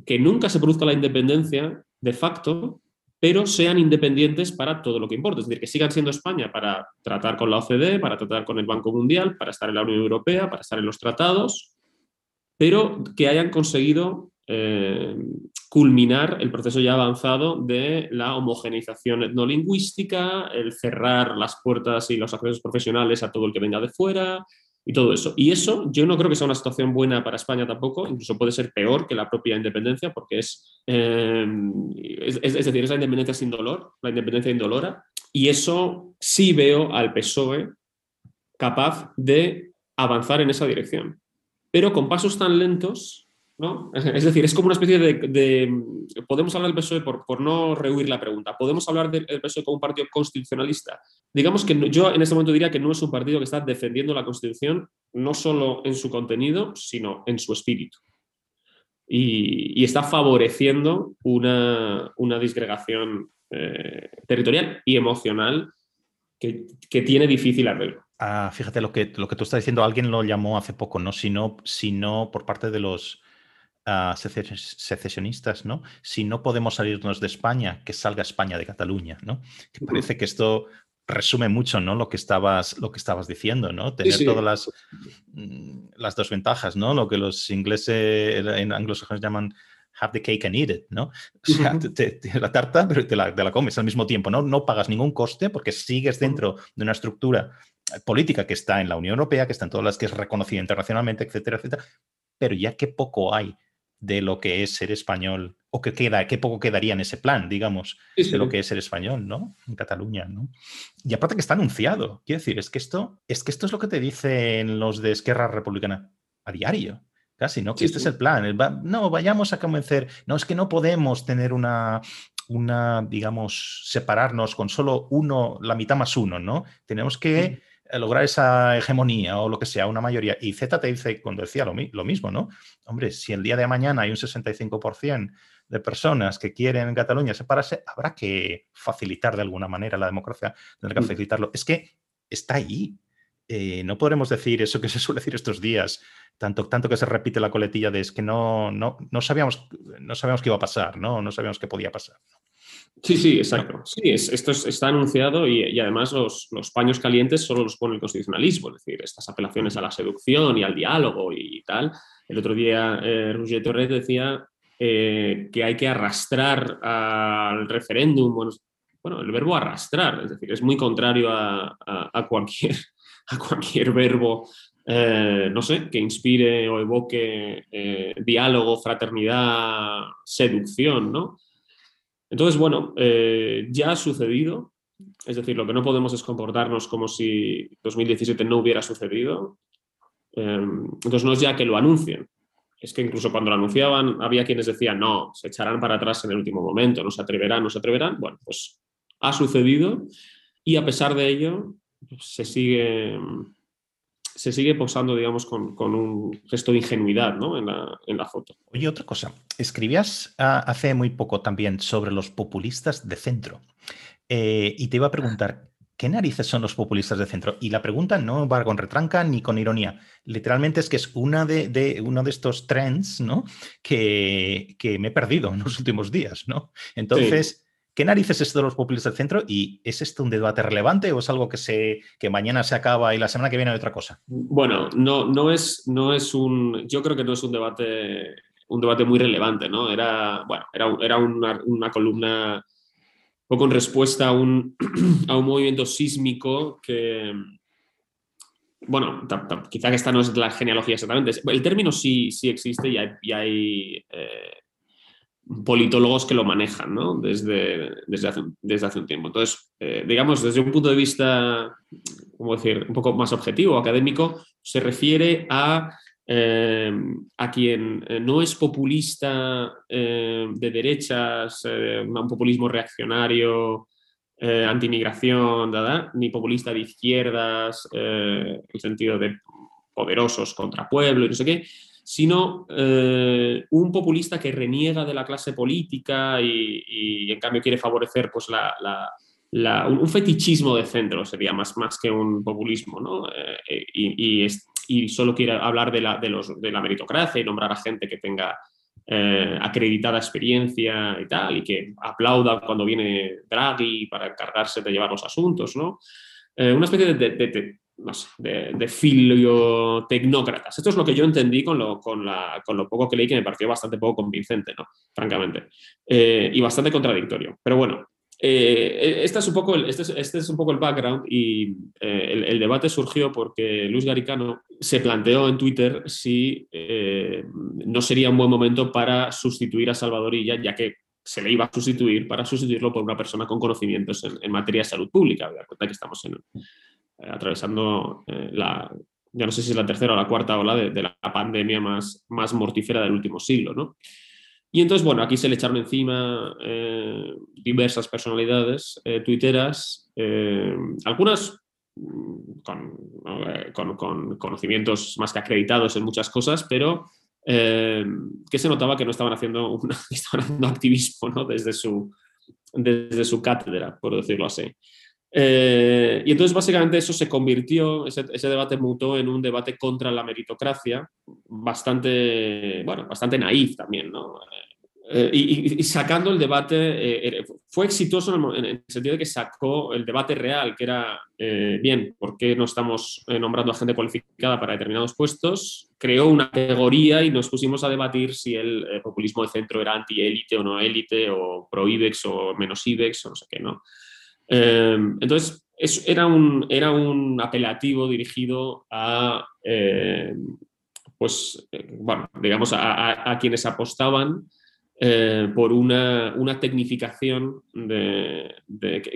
que nunca se produzca la independencia de facto, pero sean independientes para todo lo que importa. Es decir, que sigan siendo España para tratar con la OCDE, para tratar con el Banco Mundial, para estar en la Unión Europea, para estar en los tratados, pero que hayan conseguido eh, culminar el proceso ya avanzado de la homogeneización etnolingüística, el cerrar las puertas y los accesos profesionales a todo el que venga de fuera, y todo eso. Y eso yo no creo que sea una situación buena para España tampoco, incluso puede ser peor que la propia independencia, porque es, eh, es, decir, es la independencia sin dolor, la independencia indolora, y eso sí veo al PSOE capaz de avanzar en esa dirección, pero con pasos tan lentos Es decir, es como una especie de... podemos hablar del PSOE, por, por, no rehuir la pregunta, podemos hablar del PSOE como un partido constitucionalista. Digamos que yo en este momento diría que no es un partido que está defendiendo la Constitución no solo en su contenido, sino en su espíritu. Y, está favoreciendo una, una disgregación eh, territorial y emocional que, que tiene difícil arreglo. Ah, fíjate lo que, lo que tú estás diciendo, alguien lo llamó hace poco, ¿no? Sino, sino por parte de los secesionistas, ¿no? Si no podemos salirnos de España, que salga España de Cataluña, ¿no? Que parece que esto resume mucho, ¿no? Lo que estabas, lo que estabas diciendo, ¿no? Tener todas las, mm, las dos ventajas, ¿no? Lo que los ingleses en anglosajones llaman have the cake and eat it, ¿no? O sea, te, la tarta, pero te la, te la, comes al mismo tiempo, ¿no? No pagas ningún coste porque sigues dentro de una estructura política que está en la Unión Europea, que está en todas las que es reconocida internacionalmente, etcétera, etcétera, pero ya qué poco hay de lo que es ser español, o que queda, qué poco quedaría en ese plan, digamos, de lo que es ser español, ¿no? En Cataluña, ¿no? Y aparte que está anunciado, quiero decir, es que esto es, que esto es lo que te dicen los de Esquerra Republicana a diario, casi, ¿no? Que este es el plan, no, vayamos a convencer, no, es que no podemos tener una, una, digamos, separarnos con solo uno, la mitad más uno, ¿no? Tenemos que... Eh, lograr esa hegemonía o lo que sea, una mayoría. Y Z te dice, cuando decía lo, mismo, ¿no? Hombre, si el día de mañana hay un 65% de personas que quieren en Cataluña separarse, habrá que facilitar de alguna manera la democracia, tendrá que facilitarlo. Es que está ahí. Eh, no podremos decir eso que se suele decir estos días, tanto, tanto que se repite la coletilla de es que no, no, no, sabíamos, no sabíamos qué iba a pasar, ¿no? No sabíamos qué podía pasar. Sí, sí, exacto. Sí, esto está anunciado y, además los, paños calientes solo los pone el constitucionalismo, es decir, estas apelaciones a la seducción y al diálogo y tal. El otro día eh, Roger Torres decía eh, que hay que arrastrar al referéndum. Bueno, el verbo arrastrar, es decir, es muy contrario a, cualquier, a cualquier verbo eh, no sé, que inspire o evoque eh, diálogo, fraternidad, seducción, ¿no? Entonces, bueno, eh, ya ha sucedido, es decir, lo que no podemos es comportarnos como si 2017 no hubiera sucedido. Em, entonces, no es ya que lo anuncien, es que incluso cuando lo anunciaban había quienes decían, no, se echarán para atrás en el último momento, no se atreverán, no se atreverán. Bueno, pues ha sucedido y a pesar de ello se sigue se sigue posando, digamos, con, un gesto de ingenuidad ¿no? en, la, foto. Oye, otra cosa. Escribías ah, hace muy poco también sobre los populistas de centro. Eh, y te iba a preguntar, ¿qué narices son los populistas de centro? Y la pregunta no va con retranca ni con ironía. Literalmente es que es una de, uno de estos trends ¿no? que, que, me he perdido en los últimos días. ¿no? Entonces... ¿Qué narices es esto de los populistas del centro? ¿Y es esto un debate relevante o es algo que, se, que mañana se acaba y la semana que viene hay otra cosa? Bueno, no, no, es, no es un. Yo creo que no es un debate, un debate muy relevante, ¿no? Era, bueno, era, era una, una, columna un poco en respuesta a un, a un movimiento sísmico que. Bueno, quizá que esta no es la genealogía exactamente. El término sí, sí existe y hay, y hay eh, politólogos que lo manejan ¿no? desde, desde, hace, desde hace un tiempo. Entonces, eh, digamos, desde un punto de vista, ¿cómo decir?, un poco más objetivo, académico, se refiere a, eh, a quien eh, no es populista de derechas, un populismo reaccionario, antimigración, ni populista de izquierdas, en el sentido de poderosos contra pueblo y no sé qué, sino eh, un populista que reniega de la clase política y, en cambio quiere favorecer pues, un fetichismo de centro, sería más, más que un populismo, ¿no? Eh, y, solo quiere hablar de la, de, los, de la meritocracia y nombrar a gente que tenga eh, acreditada experiencia y tal, y que aplauda cuando viene Draghi para encargarse de llevar los asuntos, ¿no? Una especie de, filio tecnócratas. Esto es lo que yo entendí con lo, con, la, con lo poco que leí, que me pareció bastante poco convincente, ¿no? Francamente, eh, y bastante contradictorio. Pero bueno, eh, este, es un poco el, este, es, este es un poco el background y eh, el, debate surgió porque Luis Garicano se planteó en Twitter si no sería un buen momento para sustituir a Salvadorilla, ya que se le iba a sustituir, para sustituirlo por una persona con conocimientos en, materia de salud pública. Me cuenta que estamos atravesando la, ya no sé si es la tercera o la cuarta ola de, de la pandemia más, más mortífera del último siglo, ¿no? Y entonces, bueno, aquí se le echaron encima eh, diversas personalidades eh, tuiteras, eh, algunas mm, con, con, conocimientos más que acreditados en muchas cosas, pero que se notaba que no estaban haciendo, haciendo activismo ¿no? desde, su, desde su cátedra, por decirlo así. Y entonces básicamente eso se convirtió, ese, ese, debate mutó en un debate contra la meritocracia, bastante, bueno, bastante naif también, ¿no? Eh, y, sacando el debate, eh, fue exitoso en el, sentido de que sacó el debate real, que era, eh, bien, ¿por qué no estamos nombrando a gente cualificada para determinados puestos? Creó una categoría y nos pusimos a debatir si el populismo de centro era anti-élite o no élite, o pro-IBEX o menos IBEX, o no sé qué, ¿no? Entonces, era, un, era un apelativo dirigido a, pues, bueno, digamos, a quienes apostaban eh, por una, una tecnificación de,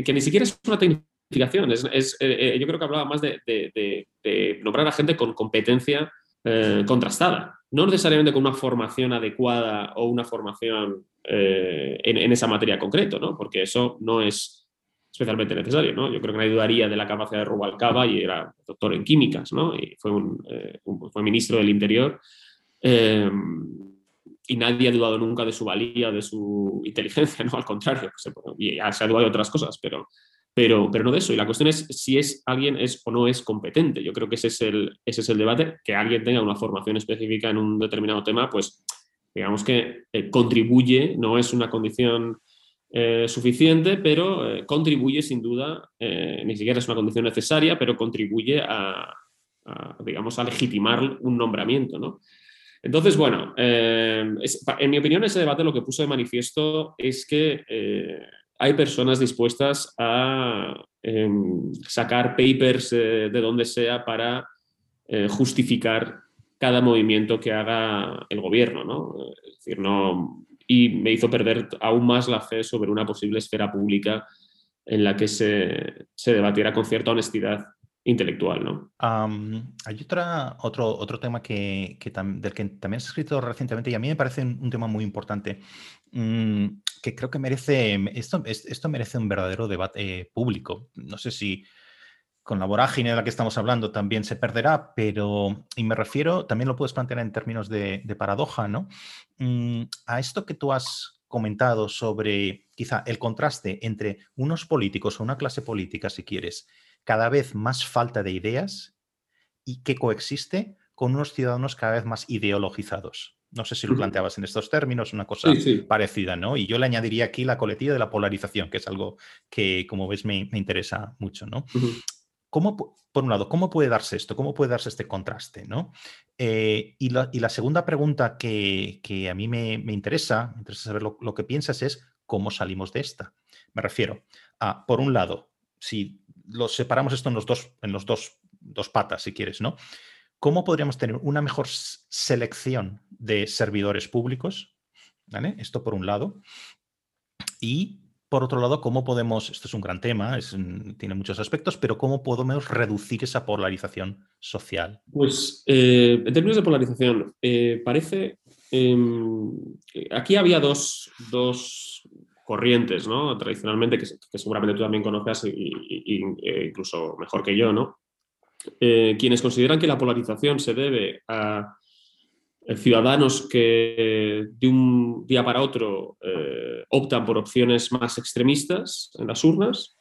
que, ni siquiera es una tecnificación, es, es eh, eh, yo creo que hablaba más de, de nombrar a gente con competencia contrastada, no necesariamente con una formación adecuada o una formación en, en, esa materia concreto, ¿no? porque eso no es especialmente necesario. ¿no? Yo creo que nadie dudaría de la capacidad de Rubalcaba y era doctor en químicas ¿no? y fue, un, fue ministro del Interior y nadie ha dudado nunca de su valía, de su inteligencia, ¿no? Al contrario, se, y se ha dudado de otras cosas, pero, pero, pero no de eso. Y la cuestión es si es alguien es o no es competente. Yo creo que ese es el, ese es el debate, que alguien tenga una formación específica en un determinado tema, pues digamos que eh, contribuye, no es una condición eh, suficiente, pero eh, contribuye sin duda, ni siquiera es una condición necesaria, pero contribuye a, digamos, a legitimar un nombramiento, ¿no? Entonces, bueno, eh, en mi opinión ese debate lo que puso de manifiesto es que eh, hay personas dispuestas a em, sacar papers eh, de donde sea para justificar cada movimiento que haga el gobierno, ¿no? Es decir, no, y me hizo perder aún más la fe sobre una posible esfera pública en la que se, se debatiera con cierta honestidad intelectual, ¿no? hay otra, otro, otro tema que, del que también se ha escrito recientemente y a mí me parece un, tema muy importante, mm, que creo que merece, esto, esto merece un verdadero debate público. No sé si con la vorágine de la que estamos hablando también se perderá, pero, y me refiero, también lo puedes plantear en términos de, paradoja, ¿no? Mm, a esto que tú has comentado sobre quizá el contraste entre unos políticos o una clase política, si quieres, cada vez más falta de ideas y que coexiste con unos ciudadanos cada vez más ideologizados. No sé si lo planteabas en estos términos, una cosa parecida, ¿no? Y yo le añadiría aquí la coletilla de la polarización, que es algo que, como ves, me, interesa mucho, ¿no? ¿Cómo, por un lado, ¿cómo puede darse esto? ¿Cómo puede darse este contraste? ¿no? Eh, y, la, segunda pregunta que, a mí me, interesa, me interesa saber lo, lo, que piensas es cómo salimos de esta. Me refiero a, por un lado, si los separamos esto en los dos, en los dos, dos patas, si quieres, ¿no? ¿Cómo podríamos tener una mejor selección de servidores públicos? ¿Vale? Esto por un lado. Y por otro lado, ¿cómo podemos, esto es un gran tema, tiene muchos aspectos, pero cómo podemos reducir esa polarización social? Pues eh, en términos de polarización, eh, parece, em, aquí había dos, dos corrientes, ¿no? Tradicionalmente, que, seguramente tú también conoces y, e incluso mejor que yo, ¿no? Eh, quienes consideran que la polarización se debe a eh, ciudadanos que de un día para otro eh, optan por opciones más extremistas en las urnas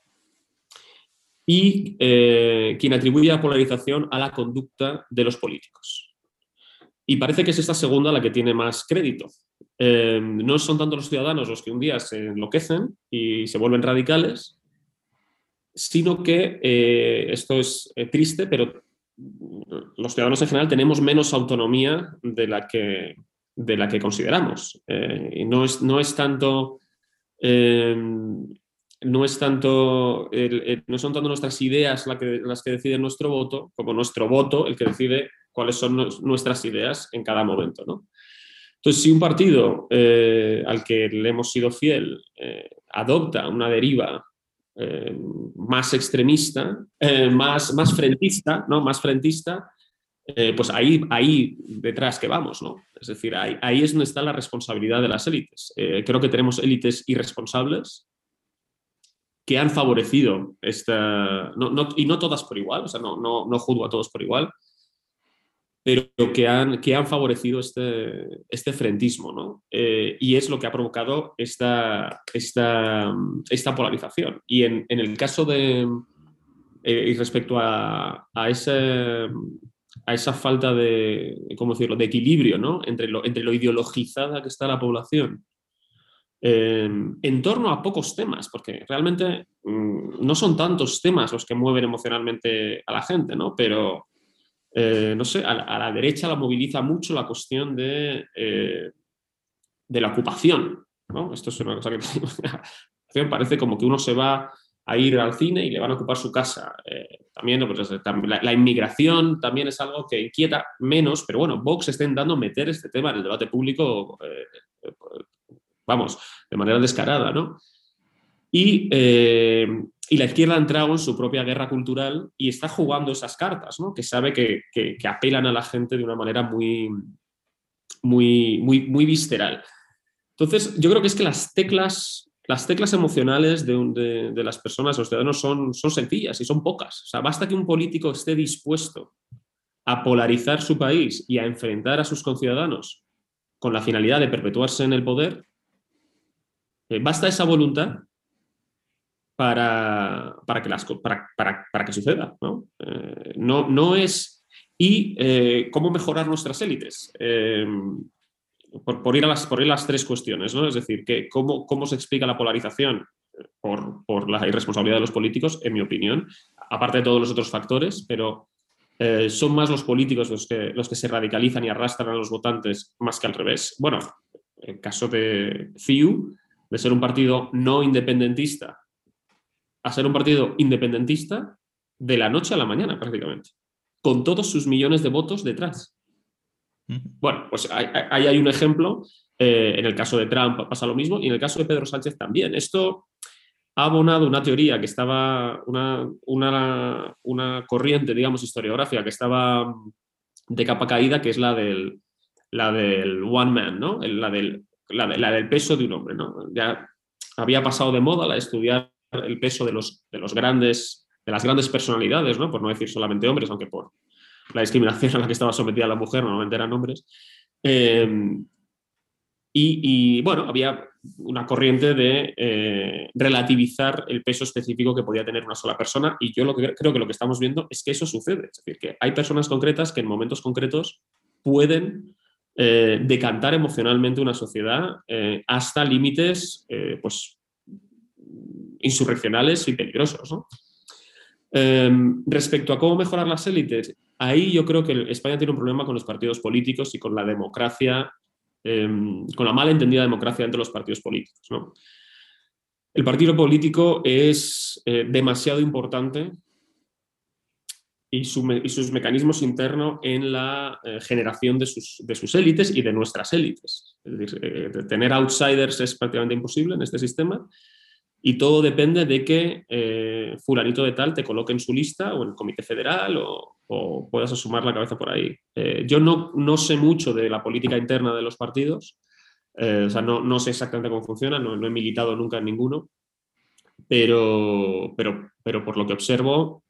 y quien atribuye la polarización a la conducta de los políticos. Y parece que es esta segunda la que tiene más crédito. Eh, no son tanto los ciudadanos los que un día se enloquecen y se vuelven radicales, sino que eh, esto es eh, triste, pero los ciudadanos en general tenemos menos autonomía de la que, de la que consideramos. y no, es, no es tanto no es tanto no son tanto nuestras ideas las que deciden nuestro voto, como nuestro voto el que decide cuáles son nuestras ideas en cada momento. Entonces, si un partido eh, al que le hemos sido fiel eh, adopta una deriva eh, más extremista, más, más frentista, ¿no? Más frentista, pues ahí, ahí detrás que vamos, ¿no? Es decir, ahí, ahí es donde está la responsabilidad de las élites. creo que tenemos élites irresponsables que han favorecido esta, y no todas por igual, o sea, no, no, no juzgo a todos por igual, pero que han, que han favorecido este, este frentismo, ¿no? Eh, y es lo que ha provocado esta, esta, esta polarización. Y en, en el caso de, eh, respecto a, a, ese, a esa falta de, ¿cómo decirlo?, de equilibrio, ¿no? Entre lo, entre lo ideologizada que está la población en torno a pocos temas, porque realmente mm, no son tantos temas los que mueven emocionalmente a la gente, ¿no? Pero, eh, no sé, a, la derecha la moviliza mucho la cuestión de, eh, de la ocupación, ¿no? Esto es una cosa que parece como que uno se va a ir al cine y le van a ocupar su casa. Eh, también pues, la, inmigración también es algo que inquieta menos, pero bueno, Vox está intentando meter este tema en el debate público vamos, de manera descarada, ¿no? Eh, y, la izquierda ha entrado en su propia guerra cultural y está jugando esas cartas, ¿no? Que sabe que, apelan a la gente de una manera muy, muy, muy, muy visceral. Entonces, yo creo que es que las teclas, las teclas emocionales de, de, las personas, los ciudadanos, son, son sencillas y son pocas. O sea, basta que un político esté dispuesto a polarizar su país y a enfrentar a sus conciudadanos con la finalidad de perpetuarse en el poder eh, basta esa voluntad para, que, las, para, que suceda. ¿no? Eh, no, es. Y eh, cómo mejorar nuestras élites. Por, ir a las, por ir las tres cuestiones, ¿no? Es decir, que cómo, cómo se explica la polarización por, la irresponsabilidad de los políticos, en mi opinión, aparte de todos los otros factores, pero son más los políticos los que, los que se radicalizan y arrastran a los votantes más que al revés. Bueno, el caso de CIU, de ser un partido no independentista a ser un partido independentista de la noche a la mañana prácticamente, con todos sus millones de votos detrás. Bueno, pues ahí hay, un ejemplo. Eh, en el caso de Trump pasa lo mismo y en el caso de Pedro Sánchez también. Esto ha abonado una teoría que estaba, una, una, corriente, digamos, historiográfica que estaba de capa caída, que es la del, la del one man, ¿no? La del la, del peso de un hombre. ¿no? Ya había pasado de moda la de estudiar el peso de los, de los grandes, de las grandes personalidades, ¿no? por no decir solamente hombres, aunque por la discriminación a la que estaba sometida la mujer normalmente eran hombres. Em, y, bueno, había una corriente de eh, relativizar el peso específico que podía tener una sola persona y yo lo que, creo que lo que estamos viendo es que eso sucede. Es decir, que hay personas concretas que en momentos concretos pueden eh, decantar emocionalmente una sociedad eh, hasta límites eh, pues, insurreccionales y peligrosos. Em, respecto a cómo mejorar las élites, ahí yo creo que España tiene un problema con los partidos políticos y con la democracia, em, con la mal entendida democracia entre los partidos políticos. El partido político es demasiado importante y, sus mecanismos internos en la eh, generación de sus, de sus, élites y de nuestras élites. Es decir, eh, tener outsiders es prácticamente imposible en este sistema y todo depende de que eh, fulanito de tal te coloque en su lista o en el comité federal o, puedas asumar la cabeza por ahí. yo no, no, sé mucho de la política interna de los partidos, o sea, no, no, sé exactamente cómo funciona, no, no he militado nunca en ninguno, pero, pero, pero por lo que observo,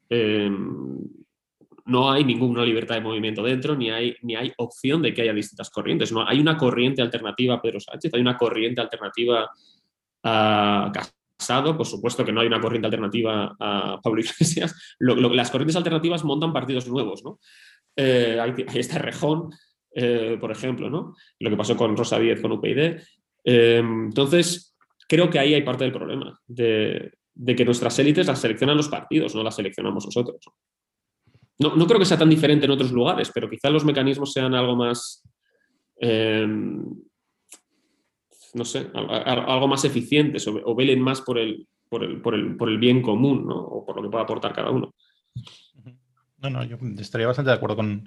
no hay ninguna libertad de movimiento dentro, ni hay, ni hay opción de que haya distintas corrientes. No, hay una corriente alternativa a Pedro Sánchez, hay una corriente alternativa a Casado, por supuesto que no hay una corriente alternativa a Pablo Iglesias. las corrientes alternativas montan partidos nuevos, ¿no? Eh, ahí, Rejón, eh, por ejemplo, ¿no? Lo que pasó con Rosa Díez con UPyD. entonces, creo que ahí hay parte del problema, de, que nuestras élites las seleccionan los partidos, no las seleccionamos nosotros. No, no, creo que sea tan diferente en otros lugares, pero quizás los mecanismos sean algo más no sé, algo más eficientes o, velen más por el, por el, por, el, por el, bien común. O por lo que pueda aportar cada uno. No, no, yo estaría bastante de acuerdo con,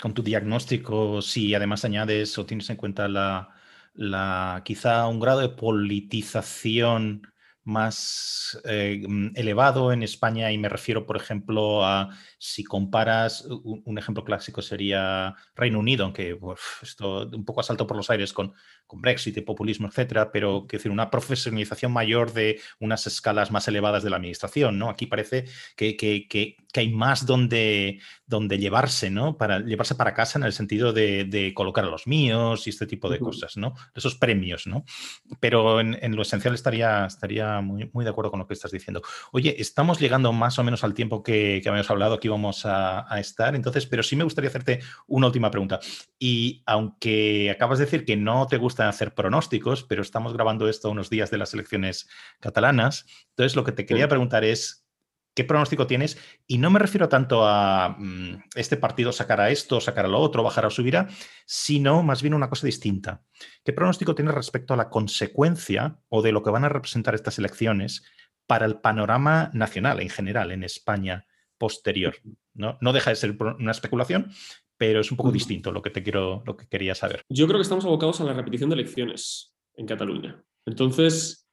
con tu diagnóstico si además añades o tienes en cuenta la, la quizá un grado de politización más eh, mm, elevado en España y me refiero, por ejemplo, a si comparas, un, ejemplo clásico sería Reino Unido, aunque esto un poco asalto por los aires con, con Brexit y populismo, etcétera, pero que decir, una profesionalización mayor de unas escalas más elevadas de la administración, ¿no? Aquí parece que, que, que, hay más donde, donde llevarse, ¿no? Para llevarse para casa en el sentido de, colocar a los míos y este tipo de cosas, ¿no? Esos premios, ¿no? Pero en, lo esencial estaría, estaría muy, muy de acuerdo con lo que estás diciendo. Oye, estamos llegando más o menos al tiempo que, que habíamos hablado, que íbamos a, a estar, entonces, pero sí me gustaría hacerte una última pregunta. Y aunque acabas de decir que no te gusta hacer pronósticos, pero estamos grabando esto unos días de las elecciones catalanas. Entonces, lo que te quería preguntar es, ¿qué pronóstico tienes? Y no me refiero tanto a mm, este partido sacará esto, sacará lo otro, bajará o subirá, sino más bien una cosa distinta. ¿Qué pronóstico tienes respecto a la consecuencia o de lo que van a representar estas elecciones para el panorama nacional en general en España posterior? No, no deja de ser una especulación, pero es un poco distinto lo que te quiero, lo que quería saber. Yo creo que estamos abocados a la repetición de elecciones en Cataluña. Entonces,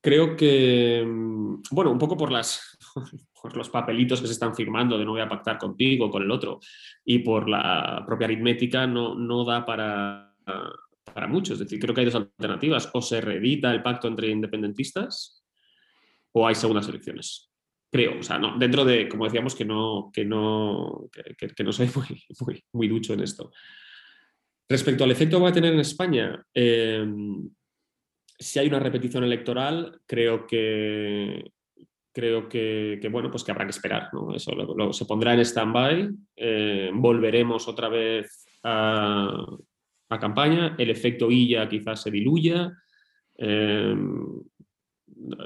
creo que, mm, bueno, un poco por las por los papelitos que se están firmando de no voy a pactar contigo o con el otro y por la propia aritmética no, no da para, para mucho. Es decir, creo que hay dos alternativas. O se reedita el pacto entre independentistas o hay segundas elecciones creo, o sea, no, dentro de, como decíamos, que no, que no, que, no soy muy, muy, ducho en esto. Respecto al efecto que va a tener en España, em, si hay una repetición electoral, creo que creo que, bueno, pues que habrá que esperar. Eso se pondrá en stand-by, eh, volveremos otra vez a, campaña, el efecto ILLA quizás se diluya, em,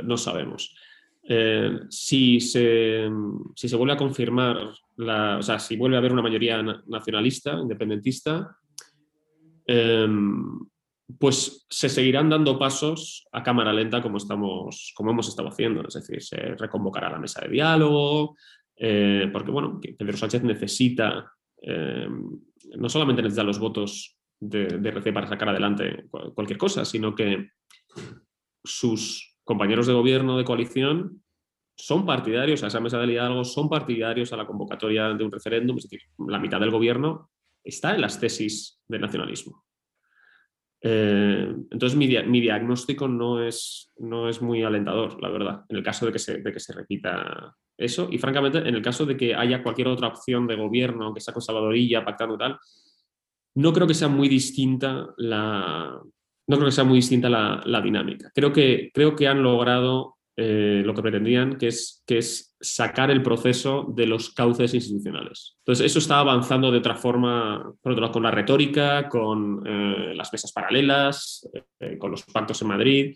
no sabemos. Eh, si, se, si, se, vuelve a confirmar, la, o sea, si vuelve a haber una mayoría nacionalista, independentista, pues se seguirán dando pasos a cámara lenta como, estamos, como hemos estado haciendo. Es decir, se reconvocará la mesa de diálogo, eh, porque bueno, Pedro Sánchez necesita, em, no solamente necesita los votos de, de RC para sacar adelante cualquier cosa, sino que sus compañeros de gobierno de coalición son partidarios a esa mesa de diálogo, son partidarios a la convocatoria de un referéndum, es decir, la mitad del gobierno está en las tesis del nacionalismo. Eh, entonces, mi, diagnóstico no es, no es muy alentador, la verdad, en el caso de que, se, de que se repita eso. Y francamente, en el caso de que haya cualquier otra opción de gobierno, aunque sea con Salvadorilla, pactando tal, no creo que sea muy distinta la, no creo que sea muy distinta la, dinámica. Creo que, creo que han logrado eh, lo que pretendían, que es, que es sacar el proceso de los cauces institucionales. Entonces, eso está avanzando de otra forma, por otro lado, con la retórica, con eh, las mesas paralelas, eh, con los pactos en Madrid,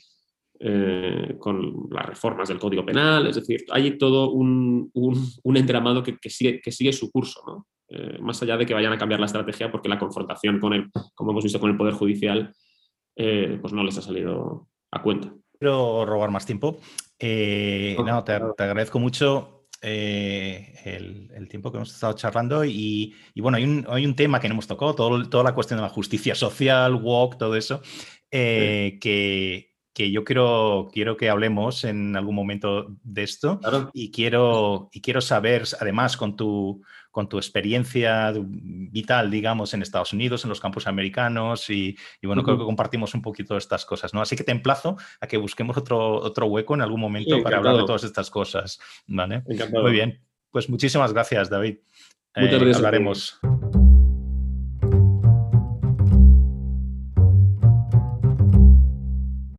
con las reformas del Código Penal, es decir, hay todo un, entramado que, sigue, su curso, más allá de que vayan a cambiar la estrategia, porque la confrontación con el, como hemos visto con el Poder Judicial, pues no les ha salido a cuenta. Quiero robar más tiempo. Eh, no, te, agradezco mucho eh, el, tiempo que hemos estado charlando y, bueno, hay un, hay un, tema que no hemos tocado, todo, toda la cuestión de la justicia social, walk, todo eso, que, que, yo quiero, quiero que hablemos en algún momento de esto y, quiero, y quiero saber, además, con tu, con tu experiencia vital, digamos, en Estados Unidos, en los campus americanos y, bueno, creo que compartimos un poquito estas cosas, ¿no? Así que te emplazo a que busquemos otro, otro hueco en algún momento para hablar de todas estas cosas, ¿vale? Muy bien. Pues muchísimas gracias, David. Muchas eh, gracias. Hablaremos.